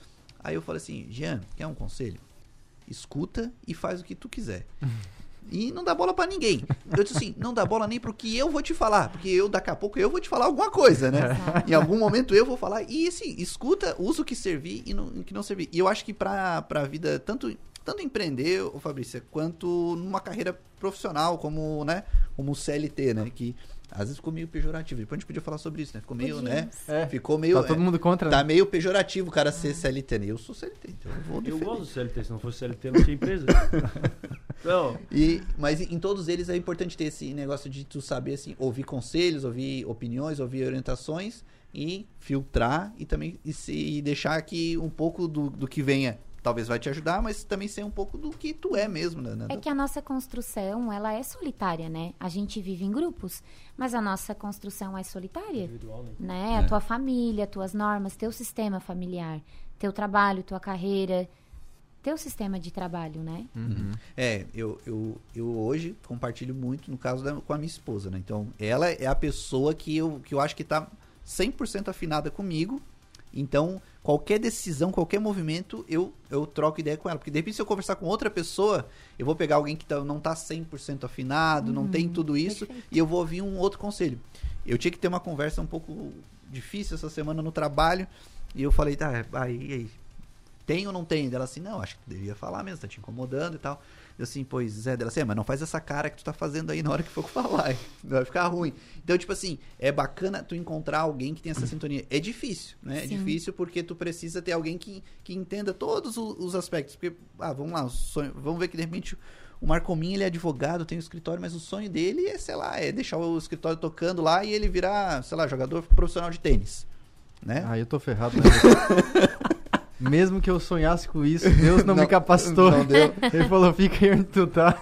Aí eu falei assim, Jean, quer um conselho? Escuta e faz o que tu quiser. [laughs] E não dá bola pra ninguém. Eu disse assim, não dá bola nem pro que eu vou te falar, porque eu daqui a pouco eu vou te falar alguma coisa, né? Em algum momento eu vou falar e assim, escuta, usa o que servir e o que não servir. E eu acho que pra, pra vida, tanto tanto empreender, ô Fabrício, quanto numa carreira profissional como, né, como CLT, né, que às vezes ficou meio pejorativo. Depois a gente podia falar sobre isso, né? Ficou meio, né? Podíamos. É. Ficou meio Tá todo mundo contra, Tá né? meio pejorativo o cara ser CLT, né? Eu sou CLT, então eu vou Eu defender. gosto do CLT, se não fosse CLT não tinha empresa. [laughs] Não, E, mas em todos eles é importante ter esse negócio de tu saber assim, ouvir conselhos, ouvir opiniões, ouvir orientações e filtrar e também e, se, e deixar que um pouco do, do que venha talvez vai te ajudar, mas também ser um pouco do que tu é mesmo, né? É que a nossa construção, ela é solitária, né? A gente vive em grupos, mas a nossa construção é solitária, individual, né? né? A tua família, tuas normas, teu sistema familiar, teu trabalho, tua carreira, teu sistema de trabalho, né? É, eu, eu, eu hoje compartilho muito, no caso, da, com a minha esposa, né? Então, ela é a pessoa que eu, que eu acho que tá 100% afinada comigo. Então, qualquer decisão, qualquer movimento, eu, eu troco ideia com ela. Porque, de repente, se eu conversar com outra pessoa, eu vou pegar alguém que tá, não tá 100% afinado, não tem tudo isso, e eu vou ouvir um outro conselho. Eu tinha que ter uma conversa um pouco difícil essa semana no trabalho, e eu falei, tá, aí, aí, tem ou não tem? Dela assim, não, acho que tu devia falar mesmo, tá te incomodando e tal. Eu assim, pois é, dela assim, "É, mas não faz essa cara que tu tá fazendo aí na hora que for [laughs] falar, hein? vai ficar ruim. Então, tipo assim, é bacana tu encontrar alguém que tem essa sintonia. É difícil, né? É Sim. difícil porque tu precisa ter alguém que, que entenda todos os aspectos. Porque, ah, vamos lá, sonho, vamos ver que de repente o Marcominho, ele é advogado, tem um escritório, mas o sonho dele é, sei lá, é deixar o escritório tocando lá e ele virar, sei lá, jogador profissional de tênis, né? Ah, eu tô ferrado, né? [laughs] Mesmo que eu sonhasse com isso, Deus não, me Não- capacitou. não deu. [laughs] Ele falou, fica aí onde tu tá.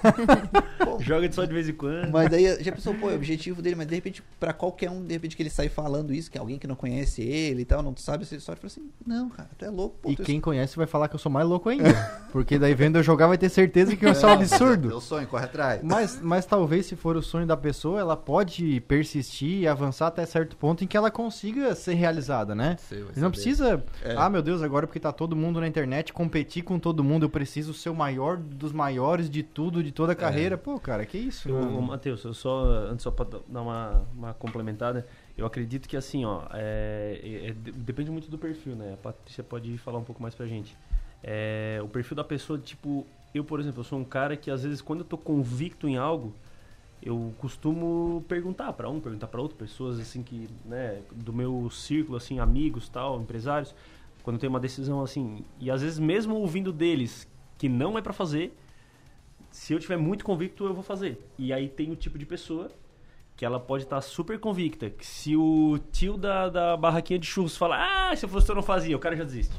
[laughs] Joga só de vez em quando. Mas daí já pensou, pô, é o objetivo dele, mas de repente, pra qualquer um, de repente que ele sai falando isso, que é alguém que não conhece ele e tal, não sabe essa história, fala assim, não, cara, tu é louco, pô. E é quem conhece vai falar que eu sou mais louco ainda. [laughs] Porque daí vendo eu jogar vai ter certeza que eu sou um Não, absurdo. Teu sonho, corre atrás. Mas, mas talvez se for o sonho da pessoa, ela pode persistir e avançar até certo ponto em que ela consiga ser realizada, né? Sei, não saber. precisa, É. ah meu Deus, agora porque tá todo mundo na internet, competir com todo mundo, eu preciso ser o maior dos maiores de tudo, de toda a carreira. Pô, cara, que isso? Eu, Matheus, eu só, antes só pra dar uma, uma complementada, eu acredito que assim, ó, é, é- é- de- depende muito do perfil, né? A Patrícia pode falar um pouco mais pra gente. É, o perfil da pessoa, tipo, eu, por exemplo, eu sou um cara que às vezes quando eu tô convicto em algo, eu costumo perguntar pra um, perguntar pra outro, pessoas assim que, né, do meu círculo, assim, amigos, tal, empresários, quando tenho uma decisão assim, e às vezes mesmo ouvindo deles que não é pra fazer, se eu tiver muito convicto, eu vou fazer. E aí tem o tipo de pessoa que ela pode estar super convicta que se o tio da, da barraquinha de churros falar, ah, se eu fosse eu não fazia, o cara já desiste.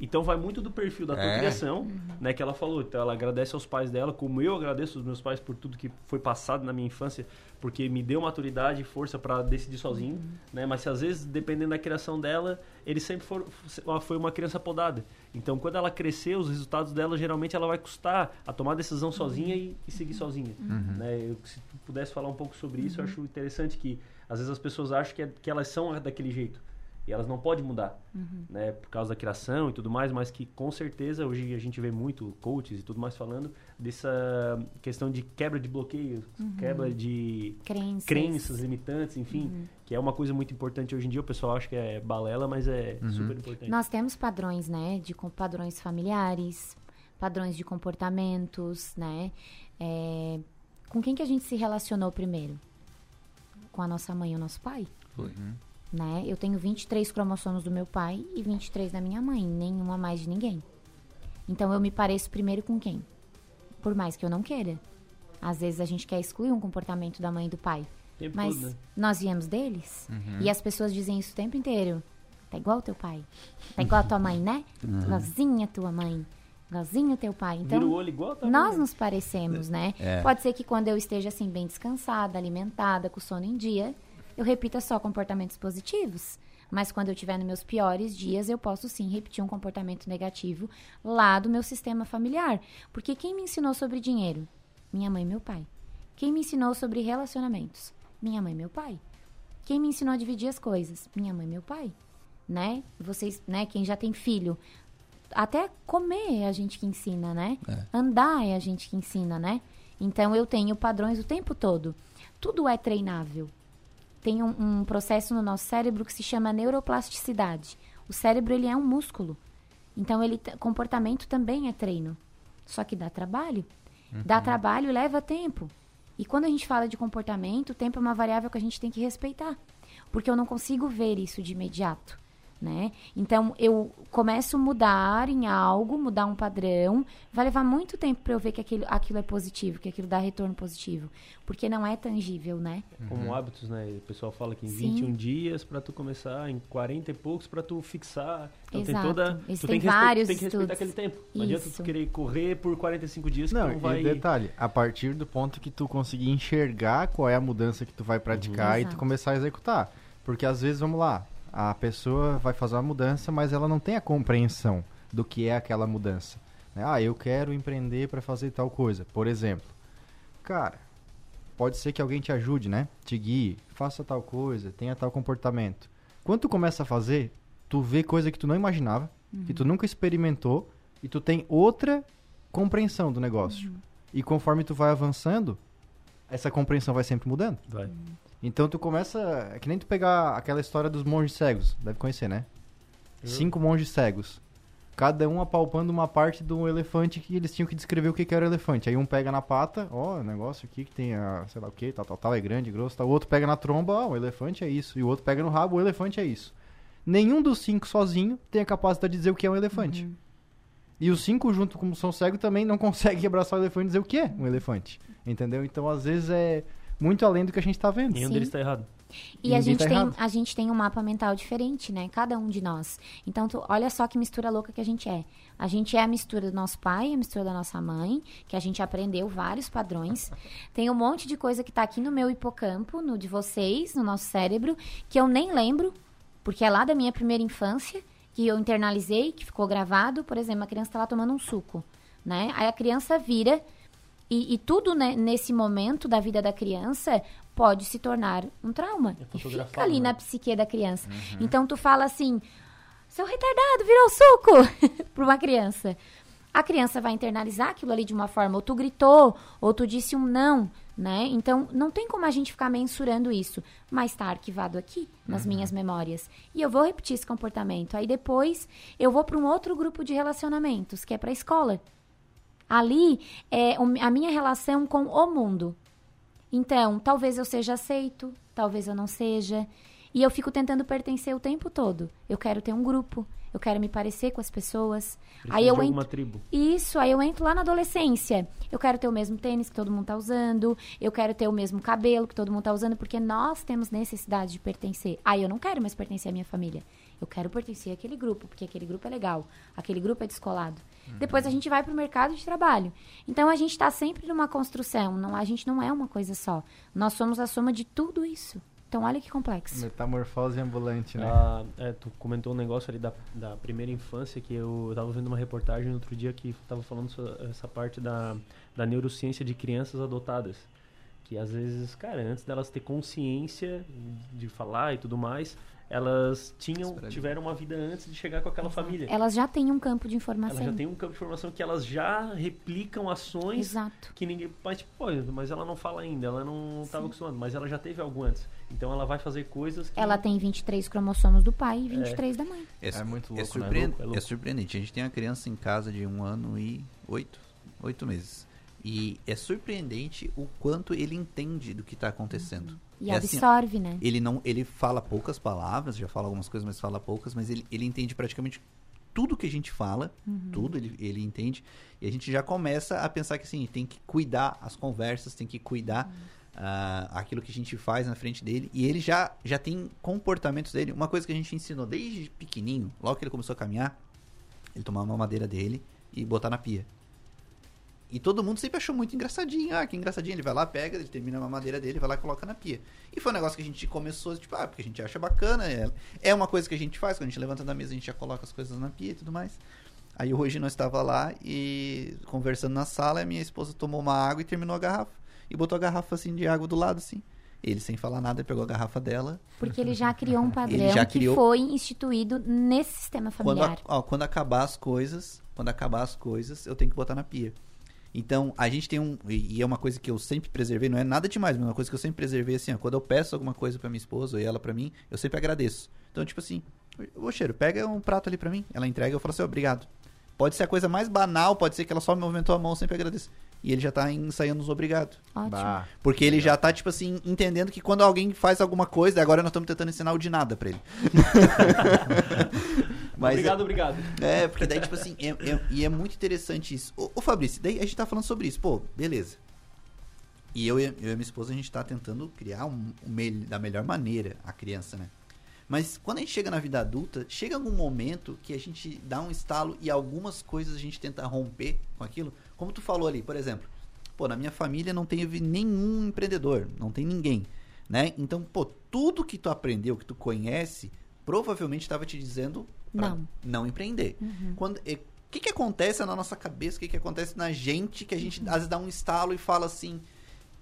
Então vai muito do perfil da tua É. criação, né, que ela falou. Então ela agradece aos pais dela, como eu agradeço aos meus pais por tudo que foi passado na minha infância, porque me deu maturidade e força para decidir sozinho, né? Mas se às vezes, dependendo da criação dela, ele sempre for, foi uma criança podada. Então, quando ela crescer, os resultados dela geralmente ela vai custar a tomar decisão sozinha e, e seguir sozinha, né? Eu, se tu pudesse falar um pouco sobre isso, eu acho interessante que às vezes as pessoas acham que, é- que elas são daquele jeito. E elas não podem mudar, né? Por causa da criação e tudo mais, mas que com certeza hoje a gente vê muito coaches e tudo mais falando dessa questão de quebra de bloqueios, quebra de Crenças. crenças limitantes, enfim, que é uma coisa muito importante hoje em dia. O pessoal acha que é balela, mas é super importante. Nós temos padrões, né? De com- padrões familiares, padrões de comportamentos, né? É, com quem que a gente se relacionou primeiro? Com a nossa mãe e o nosso pai? Foi. Né? Eu tenho 23 cromossomos do meu pai e 23 da minha mãe, nenhuma mais de ninguém. Então eu me pareço primeiro com quem? Por mais que eu não queira. Às vezes a gente quer excluir um comportamento da mãe e do pai. Tempo Mas todo, né? nós viemos deles. E as pessoas dizem isso o tempo inteiro. Tá igual o teu pai. Tá igual a tua mãe, né? Igualzinha a tua mãe. Igualzinho o teu pai. Vira o Então, olho igual nós nos parecemos, né? É. Pode ser que quando eu esteja assim, bem descansada, alimentada, com sono em dia, eu repita só comportamentos positivos. Mas quando eu estiver nos meus piores dias, eu posso sim repetir um comportamento negativo lá do meu sistema familiar. Porque quem me ensinou sobre dinheiro? Minha mãe e meu pai. Quem me ensinou sobre relacionamentos? Minha mãe e meu pai. Quem me ensinou a dividir as coisas? Minha mãe e meu pai. Né? Vocês, né, quem já tem filho, até comer é a gente que ensina, né? Andar é a gente que ensina, né? Então eu tenho padrões o tempo todo. Tudo é treinável. Tem um, um processo no nosso cérebro que se chama neuroplasticidade. O cérebro ele é um músculo. Então ele comportamento também é treino. Só que dá trabalho. Dá trabalho e leva tempo. E quando a gente fala de comportamento, o tempo é uma variável que a gente tem que respeitar. Porque eu não consigo ver isso de imediato. Né? Então, eu começo a mudar em algo, mudar um padrão. Vai levar muito tempo para eu ver que aquilo, aquilo é positivo, que aquilo dá retorno positivo. Porque não é tangível, né? Como hábitos, né? O pessoal fala que em Sim. 21 dias pra tu começar, em 40 e poucos pra tu fixar. Então tem Exato. toda. Isso tu tem tem, que vários tem que respeitar estudos. aquele tempo. Não adianta Isso. tu querer correr por 45 dias que Não, tu não vai. e detalhe, a partir do ponto que tu conseguir enxergar qual é a mudança que tu vai praticar e tu começar a executar. Porque às vezes, vamos lá, a pessoa vai fazer uma mudança, mas ela não tem a compreensão do que é aquela mudança. né? Ah, eu quero empreender para fazer tal coisa, por exemplo. Cara, pode ser que alguém te ajude, né? Te guie, faça tal coisa, tenha tal comportamento. Quando tu começa a fazer, tu vê coisa que tu não imaginava, que tu nunca experimentou, e tu tem outra compreensão do negócio. E conforme tu vai avançando, essa compreensão vai sempre mudando. Vai. Então tu começa. É que nem tu pegar aquela história dos monges cegos. Deve conhecer, né? Cinco monges cegos. Cada um apalpando uma parte do elefante que eles tinham que descrever o que, que era o elefante. Aí um pega na pata, ó, o negócio aqui que tem a, sei lá o que, tal, tal, tal, é grande, grosso, tal. O outro pega na tromba, ó, o elefante é isso. E o outro pega no rabo, o elefante é isso. Nenhum dos cinco sozinho tem a capacidade de dizer o que é um elefante. E os cinco, junto com são cegos, também não [laughs] conseguem abraçar o elefante e dizer o que é um elefante. Entendeu? Então, às vezes, é muito além do que a gente tá vendo. Nenhum deles tá errado. E a gente, tá tem, errado. a gente tem um mapa mental diferente, né? Cada um de nós. Então, tu, olha só que mistura louca que a gente é. A gente é a mistura do nosso pai, a mistura da nossa mãe, que a gente aprendeu vários padrões. [laughs] Tem um monte de coisa que tá aqui no meu hipocampo, no de vocês, no nosso cérebro, que eu nem lembro, porque é lá da minha primeira infância, que eu internalizei, que ficou gravado. Por exemplo, a criança tá lá tomando um suco, né? Aí a criança vira e, e tudo né, nesse momento da vida da criança pode se tornar um trauma. É e fica ali né? na psique da criança. Então tu fala assim, seu retardado virou suco [laughs] para uma criança. A criança vai internalizar aquilo ali de uma forma, ou tu gritou, ou tu disse um não, né? Então não tem como a gente ficar mensurando isso, mas tá arquivado aqui nas minhas memórias. E eu vou repetir esse comportamento. Aí depois eu vou para um outro grupo de relacionamentos, que é para a escola. Ali é a minha relação com o mundo. Então, talvez eu seja aceito, talvez eu não seja. E eu fico tentando pertencer o tempo todo. Eu quero ter um grupo, eu quero me parecer com as pessoas. Precisa aí eu de entro. tribo. Isso, aí eu entro lá na adolescência. Eu quero ter o mesmo tênis que todo mundo tá usando, eu quero ter o mesmo cabelo que todo mundo tá usando, porque nós temos necessidade de pertencer. Aí eu não quero mais pertencer à minha família. Eu quero pertencer àquele grupo, porque aquele grupo é legal, aquele grupo é descolado. Depois a gente vai pro mercado de trabalho. Então a gente tá sempre numa construção, não, a gente não é uma coisa só. Nós somos a soma de tudo isso. Então olha que complexo. Metamorfose ambulante, né? Ah, é, tu comentou um negócio ali da, da primeira infância que eu, eu tava vendo uma reportagem outro dia que tava falando sobre essa parte da, da neurociência de crianças adotadas. Que às vezes, cara, antes delas ter consciência de falar e tudo mais, elas tinham, tiveram uma vida antes de chegar com aquela família. Elas já têm um campo de Elas informação. já têm um campo de informação que elas já replicam ações Exato. que ninguém. Mas, tipo, pô, mas ela não fala ainda, ela não estava acostumada, mas ela já teve algo antes. Então ela vai fazer coisas que. Ela tem 23 cromossomos do pai e 23 da mãe. É muito louco, né? Louco, é louco. é surpreendente. A gente tem uma criança em casa de um ano e oito, oito meses. E é surpreendente o quanto ele entende do que está acontecendo. E É assim, absorve, né? ele não ele fala poucas palavras já fala algumas coisas mas fala poucas mas ele, ele entende praticamente tudo que a gente fala tudo ele, ele entende e a gente já começa a pensar que assim tem que cuidar as conversas tem que cuidar ah, aquilo que a gente faz na frente dele e ele já já tem comportamentos dele. Uma coisa que a gente ensinou desde pequenininho logo que ele começou a caminhar ele tomava uma madeira dele e botar na pia e todo mundo sempre achou muito engraçadinho. Ah, que engraçadinho. Ele vai lá, pega, ele termina a mamadeira dele, vai lá e coloca na pia. E foi um negócio que a gente começou, tipo, ah, porque a gente acha bacana. É, é uma coisa que a gente faz, quando a gente levanta da mesa, a gente já coloca as coisas na pia e tudo mais. Aí hoje nós estava lá e conversando na sala, a minha esposa tomou uma água e terminou a garrafa. E botou a garrafa assim de água do lado, assim. Ele, sem falar nada, pegou a garrafa dela. Porque ele já criou um padrão já que criou- foi instituído nesse sistema Quando, familiar. a- ó, quando acabar as coisas, quando acabar as coisas, eu tenho que botar na pia. Então, a gente tem um. E é uma coisa que eu sempre preservei, não é nada demais, mas é uma coisa que eu sempre preservei assim, ó. Quando eu peço alguma coisa pra minha esposa e ela pra mim, eu sempre agradeço. Então, tipo assim, ô cheiro, pega um prato ali pra mim. Ela entrega, eu falo assim, obrigado. Pode ser a coisa mais banal, pode ser que ela só me movimentou a mão, eu sempre agradeço. E ele já tá ensaiando os obrigado. Ótimo. Bah. Porque ele já tá, tipo assim, entendendo que quando alguém faz alguma coisa, agora nós estamos tentando ensinar o de nada pra ele. [laughs] Mas obrigado, obrigado. é, porque daí, tipo assim, é- é- e é muito interessante isso. Ô, ô Fabrício, daí a gente tá falando sobre isso. Pô, beleza. E eu, e eu e minha esposa, a gente tá tentando criar um, um da melhor maneira a criança, né? Mas quando a gente chega na vida adulta, chega algum momento que a gente dá um estalo e algumas coisas a gente tenta romper com aquilo. Como tu falou ali, por exemplo. Pô, na minha família não teve nenhum empreendedor, não tem ninguém, né? Então, pô, tudo que tu aprendeu, que tu conhece, provavelmente estava te dizendo pra Não. não empreender. Quando e- o que que acontece na nossa cabeça? O que que acontece na gente que a gente às vezes dá um estalo e fala assim: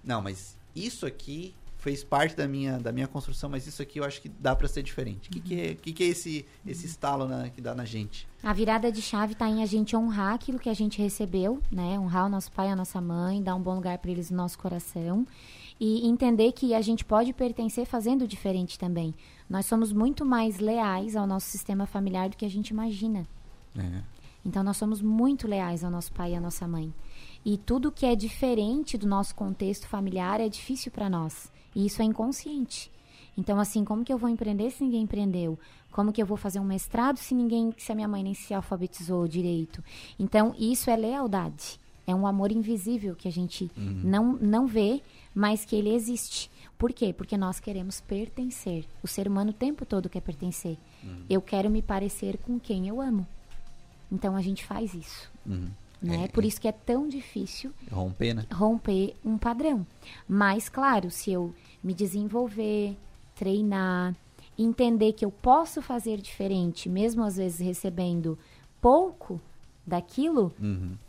"Não, mas isso aqui fez parte da minha da minha construção, mas isso aqui eu acho que dá pra ser diferente". O que que é, que que é esse esse estalo na- que dá na gente? A virada de chave está em a gente honrar aquilo que a gente recebeu, né? Honrar o nosso pai e a nossa mãe, dar um bom lugar para eles no nosso coração e entender que a gente pode pertencer fazendo diferente também. Nós somos muito mais leais ao nosso sistema familiar do que a gente imagina. Então nós somos muito leais ao nosso pai e à nossa mãe. E tudo que é diferente do nosso contexto familiar é difícil para nós. E isso é inconsciente. Então assim, como que eu vou empreender se ninguém empreendeu? Como que eu vou fazer um mestrado se ninguém, se a minha mãe nem se alfabetizou direito? Então isso é lealdade. É um amor invisível que a gente não, não vê, mas que ele existe. Por quê? Porque nós queremos pertencer. O ser humano o tempo todo quer pertencer. Eu quero me parecer com quem eu amo. Então a gente faz isso. Né? É, Por isso que é tão difícil Romper, né? romper um padrão. Mas, claro, se eu me desenvolver, treinar, entender que eu posso fazer diferente, mesmo às vezes recebendo pouco daquilo,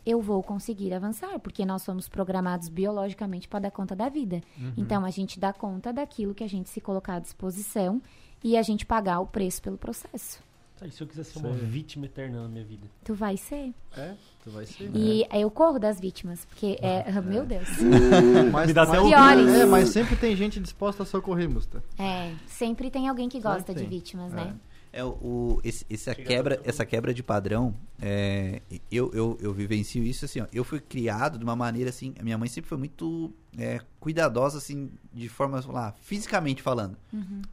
eu vou conseguir avançar, porque nós somos programados biologicamente para dar conta da vida. Então, a gente dá conta daquilo que a gente se colocar à disposição e a gente pagar o preço pelo processo. Tá, e se eu quiser ser uma vítima eterna na minha vida? Tu vai ser. É, tu vai ser. E eu corro das vítimas, porque é, meu Deus. [laughs] Mas, Me dá até mas- um- Piores. É, mas sempre tem gente disposta a socorrer, Musta. É, sempre tem alguém que gosta de vítimas, né? É o, o- esse, essa quebra, essa quebra de padrão, é, eu, eu, eu vivencio isso assim, ó, eu fui criado de uma maneira assim, a minha mãe sempre foi muito é, cuidadosa assim, de forma, lá, fisicamente falando.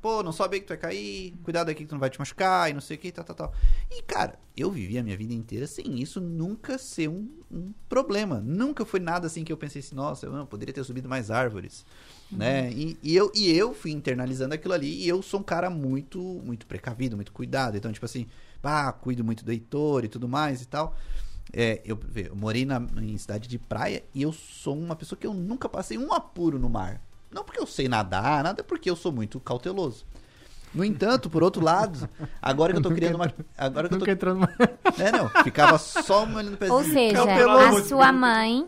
Pô, não sobe aí que tu vai cair, cuidado aqui que tu não vai te machucar e não sei o que, tal, tal, tal. E cara, eu vivi a minha vida inteira sem isso nunca ser um, um problema. Nunca foi nada assim que eu pensei assim, nossa, eu não, poderia ter subido mais árvores né? E, e eu, e eu fui internalizando aquilo ali e eu sou um cara muito muito precavido, muito cuidado. Então, tipo assim, pá, cuido muito do Heitor e tudo mais e tal. É, eu, eu morei na, em cidade de praia e eu sou uma pessoa que eu nunca passei um apuro no mar. Não porque eu sei nadar, nada porque eu sou muito cauteloso. No entanto, por outro lado, agora que eu tô [laughs] criando uma. Agora que eu tô. Nunca entrando mais. [laughs] É, não, ficava só olhando no pezinho. Ou seja, Cauteloso. a sua mãe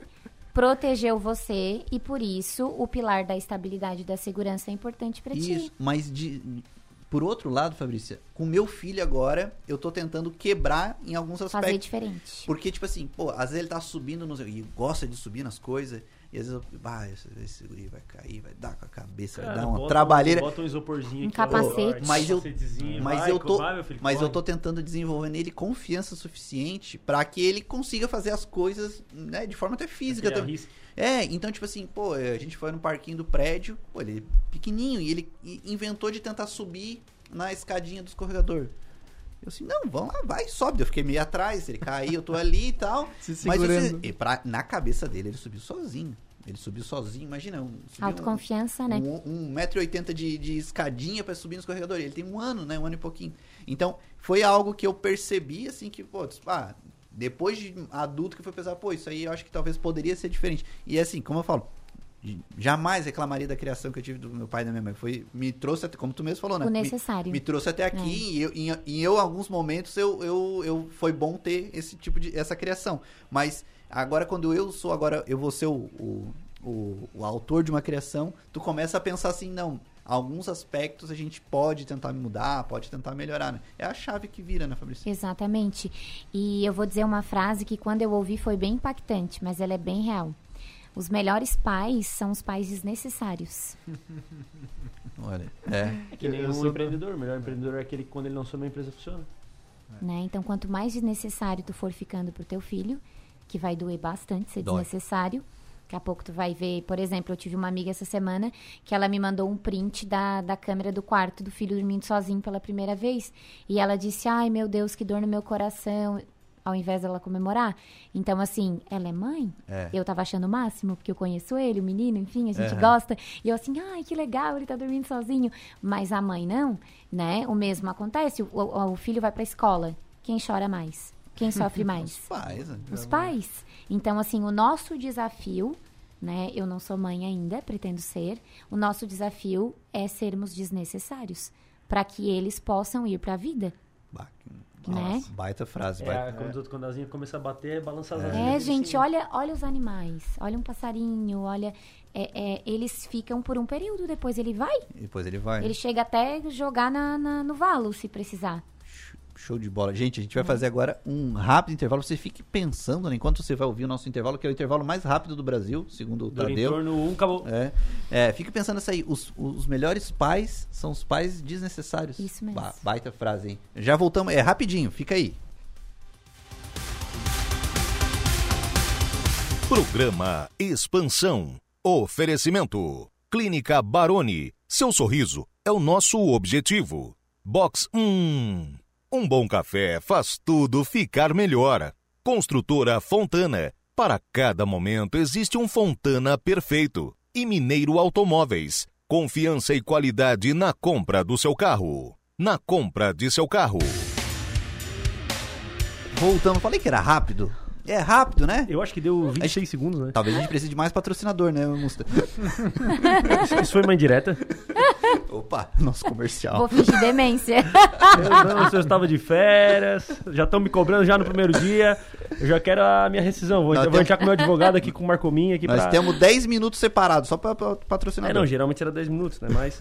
protegeu você e por isso o pilar da estabilidade e da segurança é importante pra Isso, ti. mas de, por outro lado, Fabrícia, com meu filho agora, eu tô tentando quebrar em alguns Fazer aspectos. diferente. Porque, tipo assim, pô, às vezes ele tá subindo nos, e gosta de subir nas coisas, e às vezes eu, bah, esse, esse guri vai cair, vai dar com a cabeça, vai Cara, dar uma bota um- trabalheira. Bota um isoporzinho Um capacete. Mas eu- capacetezinho, Mas vai, eu tô, vai, filho, mas eu tô tentando desenvolver nele confiança suficiente pra que ele consiga fazer as coisas, né, de forma até física também. arrisca. É, então, tipo assim, pô, a gente foi no parquinho do prédio, pô, ele é pequenininho, e ele inventou de tentar subir na escadinha do escorregador. Eu assim, não, vamos lá, vai, sobe. Eu fiquei meio atrás, ele caiu, eu tô ali e tal. [laughs] Se Mas eu e pra- na cabeça dele, ele subiu sozinho. Ele subiu sozinho, imagina. Um, Autoconfiança, né? um, um 1,80m de, de escadinha pra subir no escorregador. Ele tem um ano, né? Um ano e pouquinho. Então, foi algo que eu percebi, assim, que, pô, ah, depois de adulto que foi pensar, pô, isso aí eu acho que talvez poderia ser diferente. E assim, como eu falo, jamais reclamaria da criação que eu tive do meu pai e da minha mãe. Foi, me trouxe até, como tu mesmo falou, né? O Me- necessário. me trouxe até aqui É. e, eu, em, em eu, alguns momentos eu, eu, eu foi bom ter esse tipo de essa criação mas agora quando eu sou agora eu vou ser o, o, o, o autor de uma criação tu começa a pensar assim não alguns aspectos a gente pode tentar mudar, pode tentar melhorar, né? É a chave que vira, né, Fabrício? Exatamente. E eu vou dizer uma frase que quando eu ouvi foi bem impactante, mas ela é bem real. Os melhores pais são os pais desnecessários. [laughs] Olha, é. É que nem Eu um sou- empreendedor. O melhor empreendedor é aquele que quando ele não soube a empresa funciona. Né? Então, quanto mais desnecessário tu for ficando pro teu filho, que vai doer bastante ser Dói. desnecessário. Daqui a pouco tu vai ver, por exemplo, eu tive uma amiga essa semana que ela me mandou um print da, da câmera do quarto do filho dormindo sozinho pela primeira vez. E ela disse, ai meu Deus, que dor no meu coração, ao invés dela comemorar. Então, assim, ela é mãe? É. Eu tava achando o máximo, porque eu conheço ele, o menino, enfim, a gente Aham. gosta. E eu assim, ai, que legal, ele tá dormindo sozinho. Mas a mãe não, né? O mesmo acontece. O, o- o filho vai pra escola. Quem chora mais? Quem sofre [laughs] mais? Faz, né? Os pais. Então, assim, o nosso desafio, né? Eu não sou mãe ainda, pretendo ser. O nosso desafio é sermos desnecessários para que eles possam ir para a vida. Né? Nossa, baita frase. É, baita- quando, quando a asinha começa a bater, é balançar as É. asinhas. É, gente, olha, olha os animais, olha um passarinho, olha, é, é, eles ficam por um período, depois ele vai, depois ele vai. ele chega até jogar na, na- no valo, se precisar. Show de bola. Gente, a gente vai fazer agora um rápido intervalo. Você fique pensando, né, enquanto você vai ouvir o nosso intervalo, que é o intervalo mais rápido do Brasil, segundo o Dura em Tadeu. torno um, acabou. É, é, fique pensando nisso aí. Os, os melhores pais são os pais desnecessários. Isso mesmo. Ba- baita frase, hein? Já voltamos. É rapidinho, fica aí. Programa Expansão. Oferecimento. Clínica Baroni. Seu sorriso é o nosso objetivo. Box 1. Um bom café faz tudo ficar melhor. Construtora Fontana. Para cada momento existe um Fontana perfeito. E Mineiro Automóveis. Confiança e qualidade na compra do seu carro. Na compra de seu carro. Voltamos. Falei que era rápido. É rápido, né? Eu acho que deu 26 segundos, né? Talvez a gente precise de mais patrocinador, né, Musta? [laughs] Isso foi uma indireta. Opa, nosso comercial. Vou fingir demência. Eu não, eu estava de férias, já estão me cobrando já no primeiro dia. Eu já quero a minha rescisão. Vou, Nós vou temos- entrar com o meu advogado aqui, com o Marcominha aqui Nós pra... temos 10 minutos separados, só pra, pra É, não, geralmente era 10 minutos, né? Mas.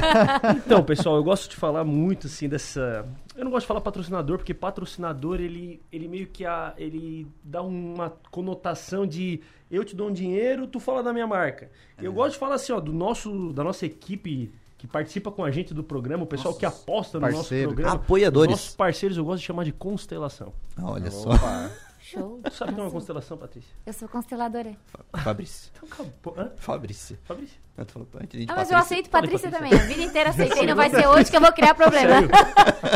[laughs] então, pessoal, eu gosto de falar muito, assim, dessa. Eu não gosto de falar patrocinador, porque patrocinador, ele, ele meio que a, ele dá uma conotação de eu te dou um dinheiro, tu fala da minha marca. É. Eu gosto de falar assim, ó, do nosso, da nossa equipe que participa com a gente do programa, o pessoal que aposta no parceiro. nosso programa. Apoiadores. Os nossos parceiros eu gosto de chamar de constelação. Olha só. Show. Tu sabe que é uma constelação, Patrícia? Eu sou consteladora. Fabrício. Então acabou. Hã? Fabrício. Fabrício? Eu falando, antes de Ah, mas eu Patrícia. aceito Fala, Patrícia Patrícia. também. A vida inteira aceitei. Não vai ser hoje que eu vou criar problema.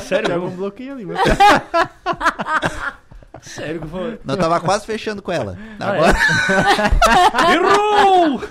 Sério Pega um bloqueio ali, mas... [laughs] Sério que eu vou... Não, eu tava quase fechando com ela. Ah, Agora, [laughs] Errou!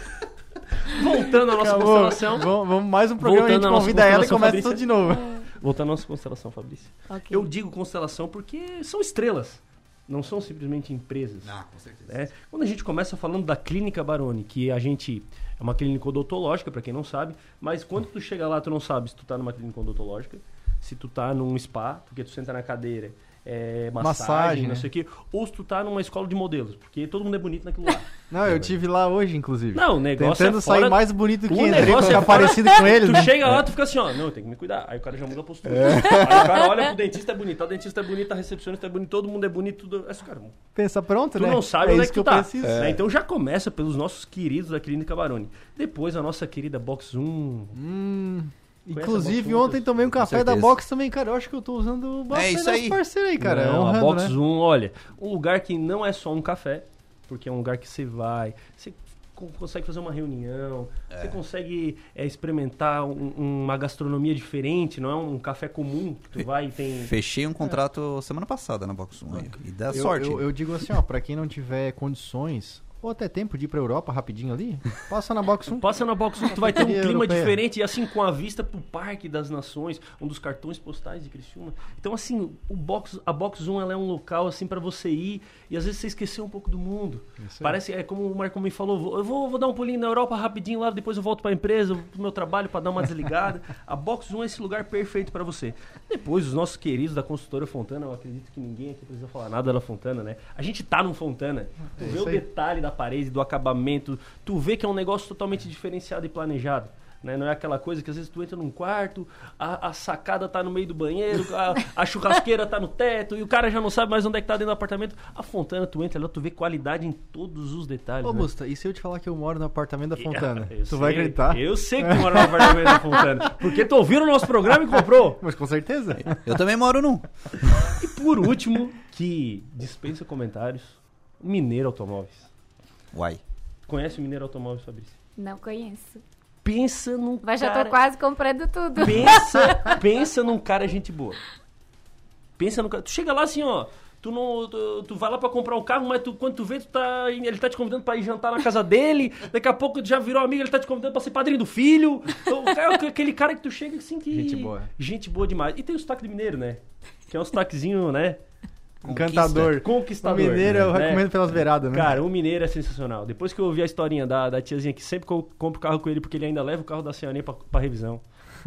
Voltando à nossa Acabou. constelação. Vamos, vamos mais um programa, Voltando a gente convida ela e começa Fabrícia. tudo de novo. Voltando à nossa constelação, Fabrício. Ok. Eu digo constelação porque são estrelas. Não são simplesmente empresas. Ah, com certeza. né? Quando a gente começa falando da Clínica Baroni, que a gente é uma clínica odontológica, pra quem não sabe, mas quando tu chega lá, tu não sabe se tu tá numa clínica odontológica, se tu tá num spa, porque tu senta na cadeira, é, massagem, Massagem, não né? sei o quê, ou se tu tá numa escola de modelos, porque todo mundo é bonito naquilo lá. [laughs] Não, eu tive lá hoje, inclusive. Não, o negócio Tentando é fora... sair mais bonito que O pra negócio ficar é fora- parecido com eles. [laughs] Tu né? chega lá, tu fica assim, ó, não, eu tenho que me cuidar. Aí o cara já muda a postura. Aí o cara olha pro dentista é bonito, o dentista é bonito, a recepcionista é bonito, todo mundo é bonito, tudo. Esse cara, Pensa pronto, tu né? não sabe é onde é isso que tu tá. né? Então já começa pelos nossos queridos da Clínica Baroni. Depois a nossa querida Box 1. Hum, inclusive, Box ontem tomei um café da certeza. Box também, cara. Eu acho que eu tô usando bastante isso aí. parceiro aí, cara. Não, a honrando, Box né? 1, olha, um lugar que não é só um café, porque é um lugar que você vai, você co- consegue fazer uma reunião, você consegue é, experimentar um- uma gastronomia diferente, não é um café comum que tu vai e tem... Fechei um contrato semana passada na Box 1 aí. E dá Eu, sorte. eu, eu digo assim, ó, pra quem não tiver condições, ou até tempo de ir pra Europa rapidinho ali, passa na Box 1. [laughs] Passa na Box 1 que tu vai ter um Europeia. clima diferente e assim com a vista pro Parque das Nações, um dos cartões postais de Criciúma. Então assim, o box, a Box 1 ela é um local assim para você ir e às vezes você esquecer um pouco do mundo. Parece é como o Marco me falou, eu vou, vou dar um pulinho na Europa rapidinho lá, depois eu volto pra empresa, pro meu trabalho para dar uma desligada. [laughs] a Box 1 é esse lugar perfeito para você. Depois os nossos queridos da construtora Fontana, eu acredito que ninguém aqui precisa falar nada da Fontana, né? A gente tá num Fontana. Tu É vê o detalhe da parede, do acabamento, tu vê que é um negócio totalmente diferenciado e planejado. Né? Não é aquela coisa que às vezes tu entra num quarto, a, a sacada tá no meio do banheiro, a, a churrasqueira tá no teto, e o cara já não sabe mais onde é que tá dentro do apartamento. A Fontana, tu entra lá, tu vê qualidade em todos os detalhes. Ô, né? Busta, e se eu te falar que eu moro no apartamento da [laughs] Fontana? Eu tu sei, vai acreditar? Eu sei que tu mora no apartamento da Fontana. Porque tu ouviu o nosso programa e comprou. [laughs] Mas com certeza. Eu também moro num. E por último, que dispensa comentários, Mineiro Automóveis. Uai. Conhece o Mineiro Automóveis, Fabrício? Não conheço. Pensa num Mas já cara... tô quase comprando tudo. Pensa, [laughs] pensa num cara gente boa. Pensa no cara. Tu chega lá assim, ó. Tu, não, tu, tu vai lá pra comprar um carro, mas tu, quando tu vê, tu tá, ele tá te convidando pra ir jantar na casa dele. Daqui a pouco tu já virou amigo, ele tá te convidando pra ser padrinho do filho. O cara, aquele cara que tu chega assim que. Gente boa. Gente boa demais. E tem o sotaque de mineiro, né? Que é um sotaquezinho, né? Encantador. O Conquistador. mineiro eu né? recomendo pelas beiradas, né? Cara, o mineiro é sensacional. Depois que eu ouvi a historinha da, da tiazinha que sempre eu compro carro com ele, porque ele ainda leva o carro da Cianê pra, pra revisão.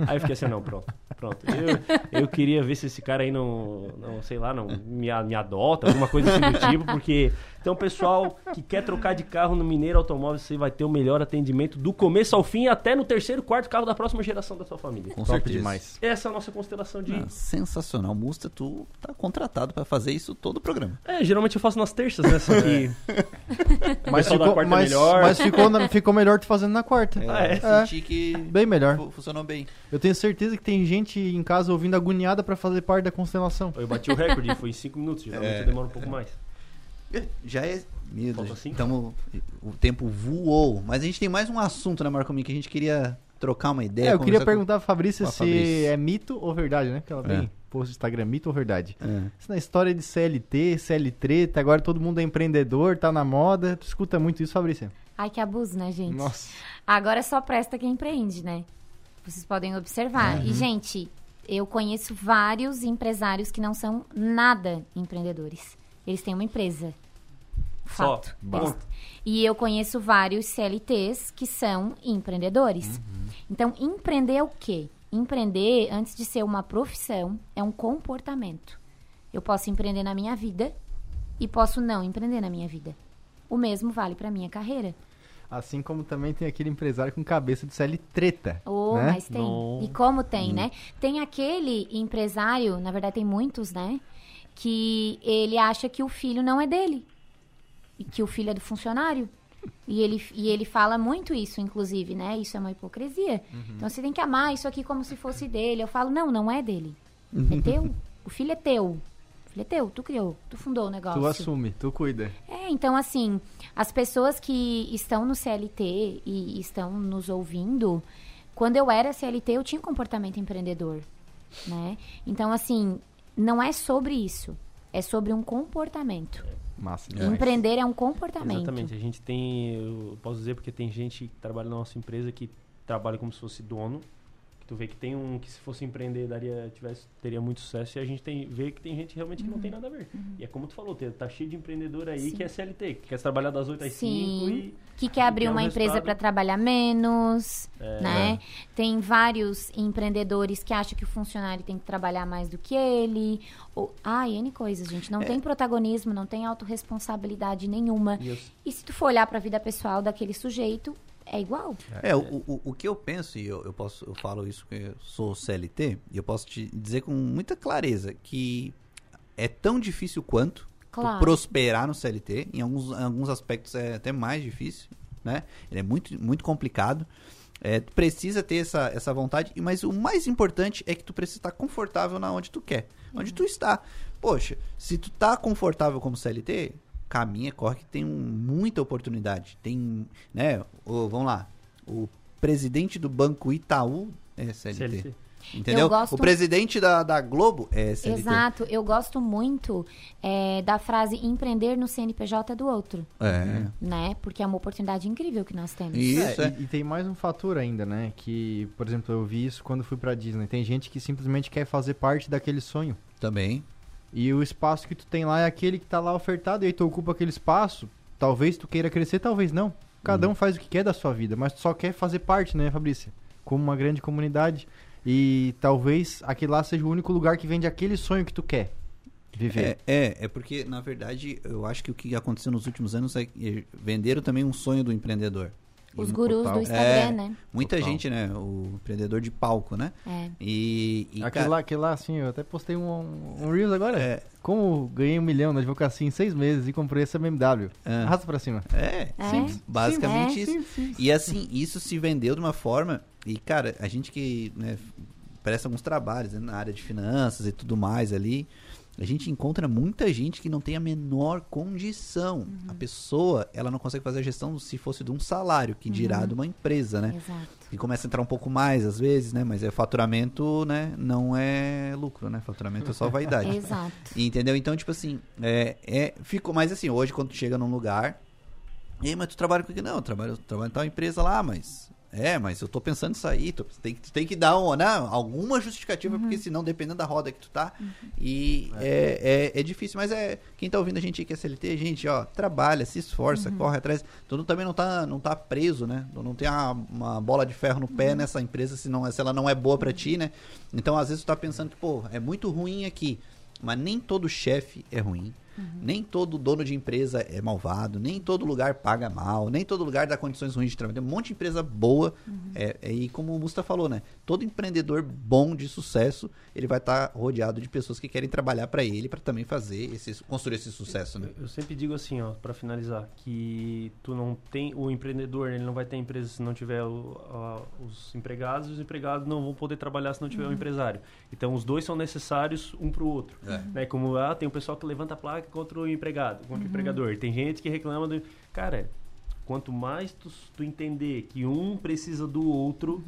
Aí eu fiquei assim, não, pronto, pronto. Eu, eu queria ver se esse cara aí não, não sei lá, não me, me adota, alguma coisa assim do tipo, porque... Então, pessoal que quer trocar de carro no Mineiro Automóvel, você vai ter o melhor atendimento do começo ao fim, até no terceiro, quarto carro da próxima geração da sua família. Com Top certeza. demais. Essa é a nossa constelação de... Ah, sensacional. Musta, tu tá contratado pra fazer isso todo o programa. É, geralmente eu faço nas terças, né? Só que... [laughs] Mas pessoal da ficou, quarta é mas, melhor. mas ficou, na- ficou melhor tu fazendo na quarta. Ah, é? Senti que Bem melhor. fu- funcionou bem. Eu tenho certeza que tem gente em casa ouvindo agoniada pra fazer parte da constelação. Eu bati o recorde, foi em 5 minutos, geralmente É. eu demoro um pouco mais. Já é. Meu Falta Deus. cinco? Tamo, o tempo voou. Mas a gente tem mais um assunto, né, Marco que a gente queria trocar uma ideia. É, eu queria conversar com- perguntar pra Fabrícia se Fabrícia. é mito ou verdade, né? Porque ela É. vem post no Instagram, mito ou verdade. É. Isso na história de CLT, CLT, agora todo mundo é empreendedor, tá na moda. Tu escuta muito isso, Fabrícia? Ai, que abuso, né, gente? Nossa. Agora só presta quem empreende, né? Vocês podem observar. E, gente, eu conheço vários empresários que não são nada empreendedores. Eles têm uma empresa. Só. Fato. Bom. Eles- E eu conheço vários CLTs que são empreendedores. Então, empreender é o quê? Empreender, antes de ser uma profissão, é um comportamento. Eu posso empreender na minha vida e posso não empreender na minha vida. O mesmo vale para minha carreira. Assim como também tem aquele empresário com cabeça de CL treta. Oh, né? mas tem. Não. E como tem, né? Tem aquele empresário, na verdade tem muitos, né? Que ele acha que o filho não é dele. E que o filho é do funcionário. E ele, e ele fala muito isso, inclusive, né? Isso é uma hipocrisia. Então você tem que amar isso aqui como se fosse dele. Eu falo, não, não é dele. É teu. O filho é teu. O filho é teu. Tu criou. Tu fundou o negócio. Tu assume, tu cuida. É, então assim, as pessoas que estão no CLT e estão nos ouvindo, quando eu era CLT eu tinha um comportamento empreendedor, né? Então assim, não é sobre isso, é sobre um comportamento. Massa. Empreender é um comportamento. Exatamente. A gente tem, eu posso dizer porque tem gente que trabalha na nossa empresa que trabalha como se fosse dono. Que tu vê que tem um que se fosse empreender daria, tivesse, teria muito sucesso e a gente tem, vê que tem gente realmente que não tem nada a ver. E é como tu falou, tá cheio de empreendedor aí Uhum. Sim. que é CLT, que quer trabalhar das 8 às 5 Sim. e Que quer abrir um uma empresa para trabalhar menos, É. né? Tem vários empreendedores que acham que o funcionário tem que trabalhar mais do que ele. Ou, ah, N coisas, gente. Não tem protagonismo, não tem autorresponsabilidade nenhuma. E E se tu for olhar para a vida pessoal daquele sujeito, é igual. É, o, o, o que eu penso, e eu, eu posso, eu falo isso porque eu sou CLT, e eu posso te dizer com muita clareza que é tão difícil quanto Claro. prosperar no CLT, em alguns, em alguns aspectos é até mais difícil, né? Ele é muito, muito complicado. É, tu precisa ter essa, essa vontade, e- mas o mais importante é que tu precisa estar confortável na onde tu quer, onde tu está. Poxa, se tu tá confortável como CLT, caminha, corre que tem um- muita oportunidade. Tem, né, o- vamos lá, o presidente do Banco Itaú é CLT. CLT. Entendeu? Eu gosto- O presidente da, da Globo é CLT. Exato. Eu gosto muito é, da frase empreender no CNPJ do outro, É. né? Porque é uma oportunidade incrível que nós temos. Isso, É, é. E, e tem mais um fator ainda, né? Que, por exemplo, eu vi isso quando fui pra Disney. Tem gente que simplesmente quer fazer parte daquele sonho. Também. E o espaço que tu tem lá é aquele que tá lá ofertado, e aí tu ocupa aquele espaço. Talvez tu queira crescer, talvez não. Cada um faz o que quer da sua vida, mas tu só quer fazer parte, né, Fabrícia? Como uma grande comunidade. E talvez aquele lá seja o único lugar que vende aquele sonho que tu quer viver. É, é, é porque, na verdade, eu acho que o que aconteceu nos últimos anos é que venderam também um sonho do empreendedor. Os gurus Total. do Instagram, né? Muita Total. gente, né? O empreendedor de palco, né? É. E, e Aquele cara, lá, aquele lá, assim, eu até postei um, um Reels agora. É. Como ganhei um milhão na advocacia em seis meses e comprei essa BMW. Ah. Arrasta pra cima. é, É. simples, basicamente É. isso. Sim, sim. E assim, isso se vendeu de uma forma. E, cara, a gente que né, presta alguns trabalhos né, na área de finanças e tudo mais ali. A gente encontra muita gente que não tem a menor condição. A pessoa, ela não consegue fazer a gestão se fosse de um salário, que dirá de uma empresa, né? Exato. E começa a entrar um pouco mais às vezes, né? Mas é faturamento, né? Não é lucro, né? Faturamento é só vaidade. [laughs] Exato. Entendeu? Então, tipo assim, é, é, ficou mais assim, hoje quando tu chega num lugar, e aí, mas tu trabalha com o que? Não, eu trabalho, eu trabalho em tal empresa lá, mas. É, mas eu tô pensando em sair. Tu tem, que- tu tem que dar um, né, alguma justificativa, porque senão, dependendo da roda que tu tá. E é, é, é difícil, mas é. Quem tá ouvindo a gente aí que é CLT, gente, ó, trabalha, se esforça, corre atrás. Tu não- também não tá, não tá preso, né? Tu não tem uma, uma bola de ferro no pé nessa empresa se, não, se ela não é boa pra ti, né? Então, às vezes, tu tá pensando que, pô, é muito ruim aqui. Mas nem todo chefe é ruim. Nem todo dono de empresa é malvado, nem todo lugar paga mal, nem todo lugar dá condições ruins de trabalho. Tem um monte de empresa boa. é, é, e como o Musta falou, né? Todo empreendedor bom de sucesso, ele vai estar rodeado de pessoas que querem trabalhar para ele, para também fazer esse, construir esse sucesso, né? Eu- Eu sempre digo assim, ó, para finalizar, que tu não tem o empreendedor, ele não vai ter empresa se não tiver o- a- os empregados, e os empregados não vão poder trabalhar se não tiver o empresário. Então os dois são necessários um pro outro, É. né? Como ah, tem o pessoal que levanta a placa contra o empregado, contra o empregador. Tem gente que reclama do, cara, quanto mais tu, tu entender que um precisa do outro,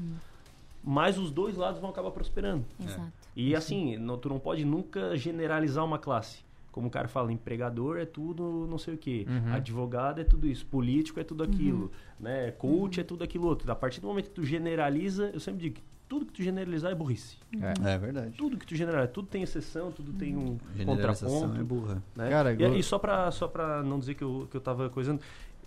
mais os dois lados vão acabar prosperando. Exato. E assim, não- tu não pode nunca generalizar uma classe. Como o cara fala, empregador é tudo não sei o quê, advogado é tudo isso, político é tudo aquilo, né? Coach é tudo aquilo outro. A partir do momento que tu generaliza, eu sempre digo que tudo que tu generalizar é burrice. É verdade. Tudo que tu generaliza, tudo tem exceção, tudo tem um contraponto. é burra. né? Cara, e, e só pra, só pra não dizer que eu, que eu tava coisando,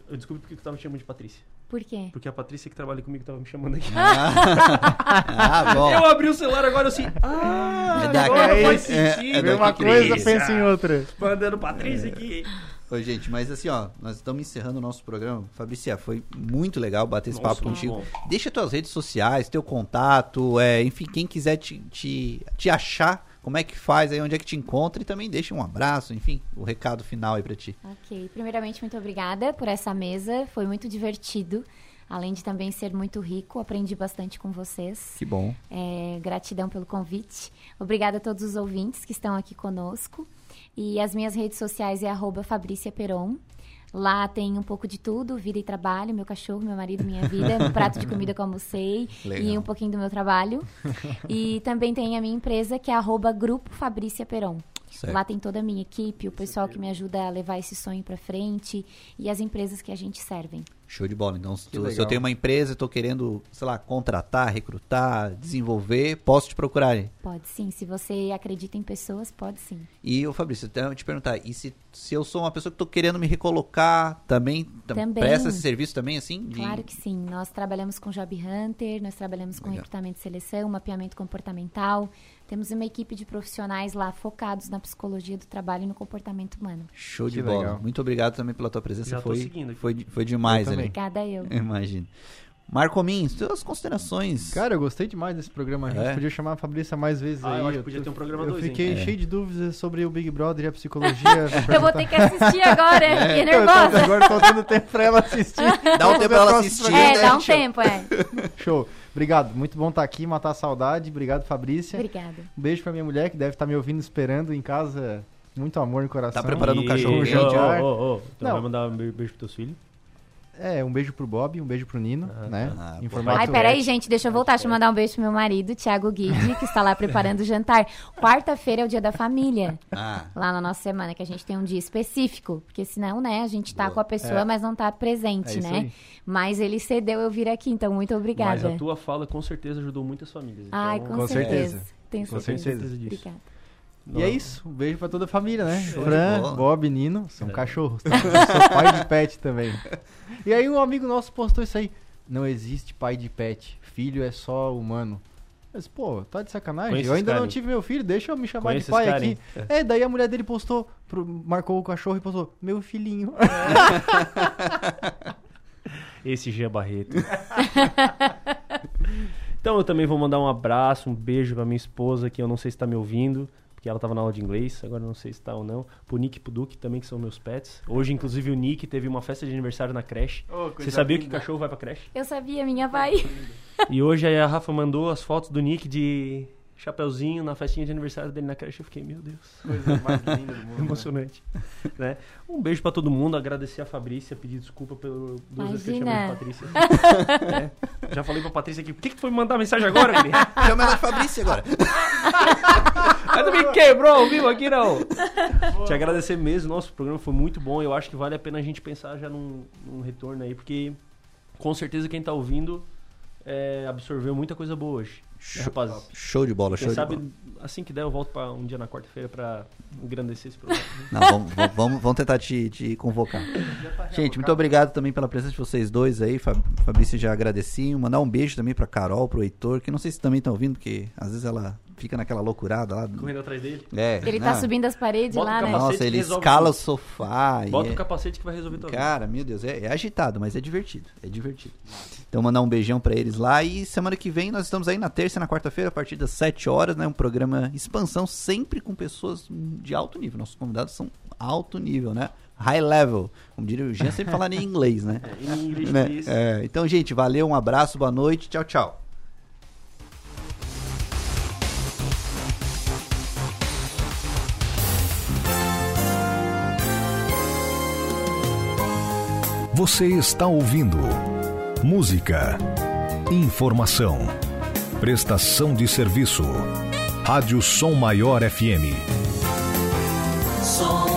eu descobri porque que eu tava me chamando de Patrícia. Por quê? Porque a Patrícia que trabalha comigo tava me chamando aqui. Ah, [laughs] bom. Eu abri o celular agora assim, ah, É agora é faz é- sentido. é Vê uma coisa, pensa em outra. Mandando Patrícia aqui. Oi, gente, mas assim, ó, nós estamos encerrando o nosso programa. Fabrícia, foi muito legal bater esse Nossa, papo contigo. bom. Deixa tuas redes sociais, teu contato, é, enfim, quem quiser te, te, te achar, como é que faz aí, onde é que te encontra e também deixa um abraço, enfim, o recado final aí pra ti. Ok. Primeiramente, muito obrigada por essa mesa. Foi muito divertido. Além de também ser muito rico, aprendi bastante com vocês. Que bom. É, gratidão pelo convite. Obrigada a todos os ouvintes que estão aqui conosco. E as minhas redes sociais é arroba Fabrícia Peron. Lá tem um pouco de tudo, vida e trabalho, meu cachorro, meu marido, minha vida, meu prato de comida que eu almocei [laughs] Legal. e um pouquinho do meu trabalho. e também tem a minha empresa, que é arroba Grupo Fabrícia Peron. Certo. Lá tem toda a minha equipe, o pessoal que me ajuda a levar esse sonho pra frente e as empresas que a gente servem. Show de bola. Então, se, tu- se eu tenho uma empresa e tô querendo, sei lá, contratar, recrutar, desenvolver, posso te procurar aí. Pode sim, se você acredita em pessoas, pode sim. E, ô Fabrício, até eu te perguntar, e se, se eu sou uma pessoa que tô querendo me recolocar, também, tam- Também. presta esse serviço também, assim? de- Claro que sim. Nós trabalhamos com Job Hunter, nós trabalhamos com Legal. recrutamento e seleção, mapeamento comportamental. Temos uma equipe de profissionais lá focados na psicologia do trabalho e no comportamento humano. Show de Que bola. legal. Muito obrigado também pela tua presença. Já foi, seguindo aqui. foi, foi demais Eu ali. também. Obrigada eu. [laughs] Imagino. Marco Mins, tuas considerações. Cara, eu gostei demais desse programa. A gente É? podia chamar a Fabrícia mais vezes Ah, aí. eu acho que podia ter um programa Eu dois, fiquei É. cheio de dúvidas sobre o Big Brother e a psicologia. [laughs] Eu vou ter que assistir agora, fiquei Eu tô- nervosa. agora tô tendo tempo pra ela assistir. Dá um tempo pra ela assistir. É, né, dá um show. tempo, é. Show. Obrigado. Muito bom estar aqui, matar a saudade. Obrigado, Fabrícia. Obrigada. Um beijo pra minha mulher que deve estar me ouvindo esperando em casa. Muito amor no coração. Tá preparando um cachorro E- quente. Ô, ô, ô, Então Não. vai mandar um be- beijo pros teus filhos? É, um beijo pro Bob, um beijo pro Nino, Ah, né? em Ah, formato Ai, peraí, gente, deixa eu voltar. Deixa eu mandar um beijo pro meu marido, Thiago Guide, que está lá preparando o jantar. Quarta-feira é o dia da família. Ah, Lá na nossa semana, que a gente tem um dia específico. Porque senão, né, a gente tá Boa. com a pessoa, É. mas não tá presente, É né? aí. Mas ele cedeu eu vir aqui, então muito Mas obrigada. a tua fala com certeza ajudou muitas famílias. Ai, então- com, Com certeza. certeza. Tenho Com certeza. certeza disso. Obrigada. E é isso. Um beijo pra toda a família, né? Show Fran. Bob, Nino, são É. cachorros. tá? Sou pai de pet também. [laughs] E aí um amigo nosso postou isso aí. Não existe pai de pet. Filho é só humano. Mas, pô, tá de sacanagem? Conheço eu ainda não tive meu filho, deixa eu me chamar Conheço de pai aqui. aí. É, daí a mulher dele postou, pro- marcou o cachorro e postou, meu filhinho. [laughs] Esse Gia Barreto. [laughs] então eu também vou mandar um abraço, um beijo pra minha esposa, que eu não sei se tá me ouvindo, porque ela tava na aula de inglês, agora não sei se tá ou não. Pro Nick e pro Duque também, que são meus pets. Hoje, inclusive, o Nick teve uma festa de aniversário na creche. Oh, Você sabia que linda. cachorro vai pra creche? Eu sabia, minha vai. E hoje aí a Rafa mandou as fotos do Nick de chapeuzinho na festinha de aniversário dele na creche. Eu fiquei, meu Deus. Coisa mais linda do [laughs] mundo. né? Emocionante. né? Um beijo pra todo mundo, agradecer a Fabrícia, pedir desculpa pelo duas vezes que eu chamei de Patrícia. [laughs] É. Já falei pra Patrícia aqui, por que, que tu foi me mandar mensagem agora, menino? Chama ela de Fabrício agora. [laughs] Mas tu me quebrou ao vivo aqui, não. Te agradecer mesmo, nosso programa foi muito bom. Eu acho que vale a pena a gente pensar já num, num retorno aí, porque com certeza quem tá ouvindo é, absorveu muita coisa boa hoje. Né, rapaz? Show de bola, Quem show de sabe, bola. assim que der, eu volto pra um dia na quarta-feira pra engrandecer esse programa. Não, vamos, vamos- vamos, tentar te, te convocar. Gente, muito obrigado também pela presença de vocês dois aí. Fa- Fabrício já agradeci. Mandar um beijo também pra Carol, pro Heitor, que não sei se também estão ouvindo, porque às vezes ela fica naquela loucurada lá. Correndo atrás dele. É, Ele tá não. subindo as paredes Bota lá, né? Nossa, ele escala tudo. o sofá. Bota é- o capacete que vai resolver vida. Cara, meu Deus, é, é agitado, mas é divertido. É divertido. Então, mandar um beijão pra eles lá. E semana que vem nós estamos aí na terça e na quarta-feira, a partir das 7 horas, né? Um programa expansão, sempre com pessoas de alto nível. Nossos convidados são alto nível, né? High level. Como diria o Jean, sempre falando em inglês, né? É, em inglês, Né? É, então, gente, valeu, um abraço, boa noite, tchau, tchau. Você está ouvindo música, informação, prestação de serviço. Rádio Som Maior FM. Som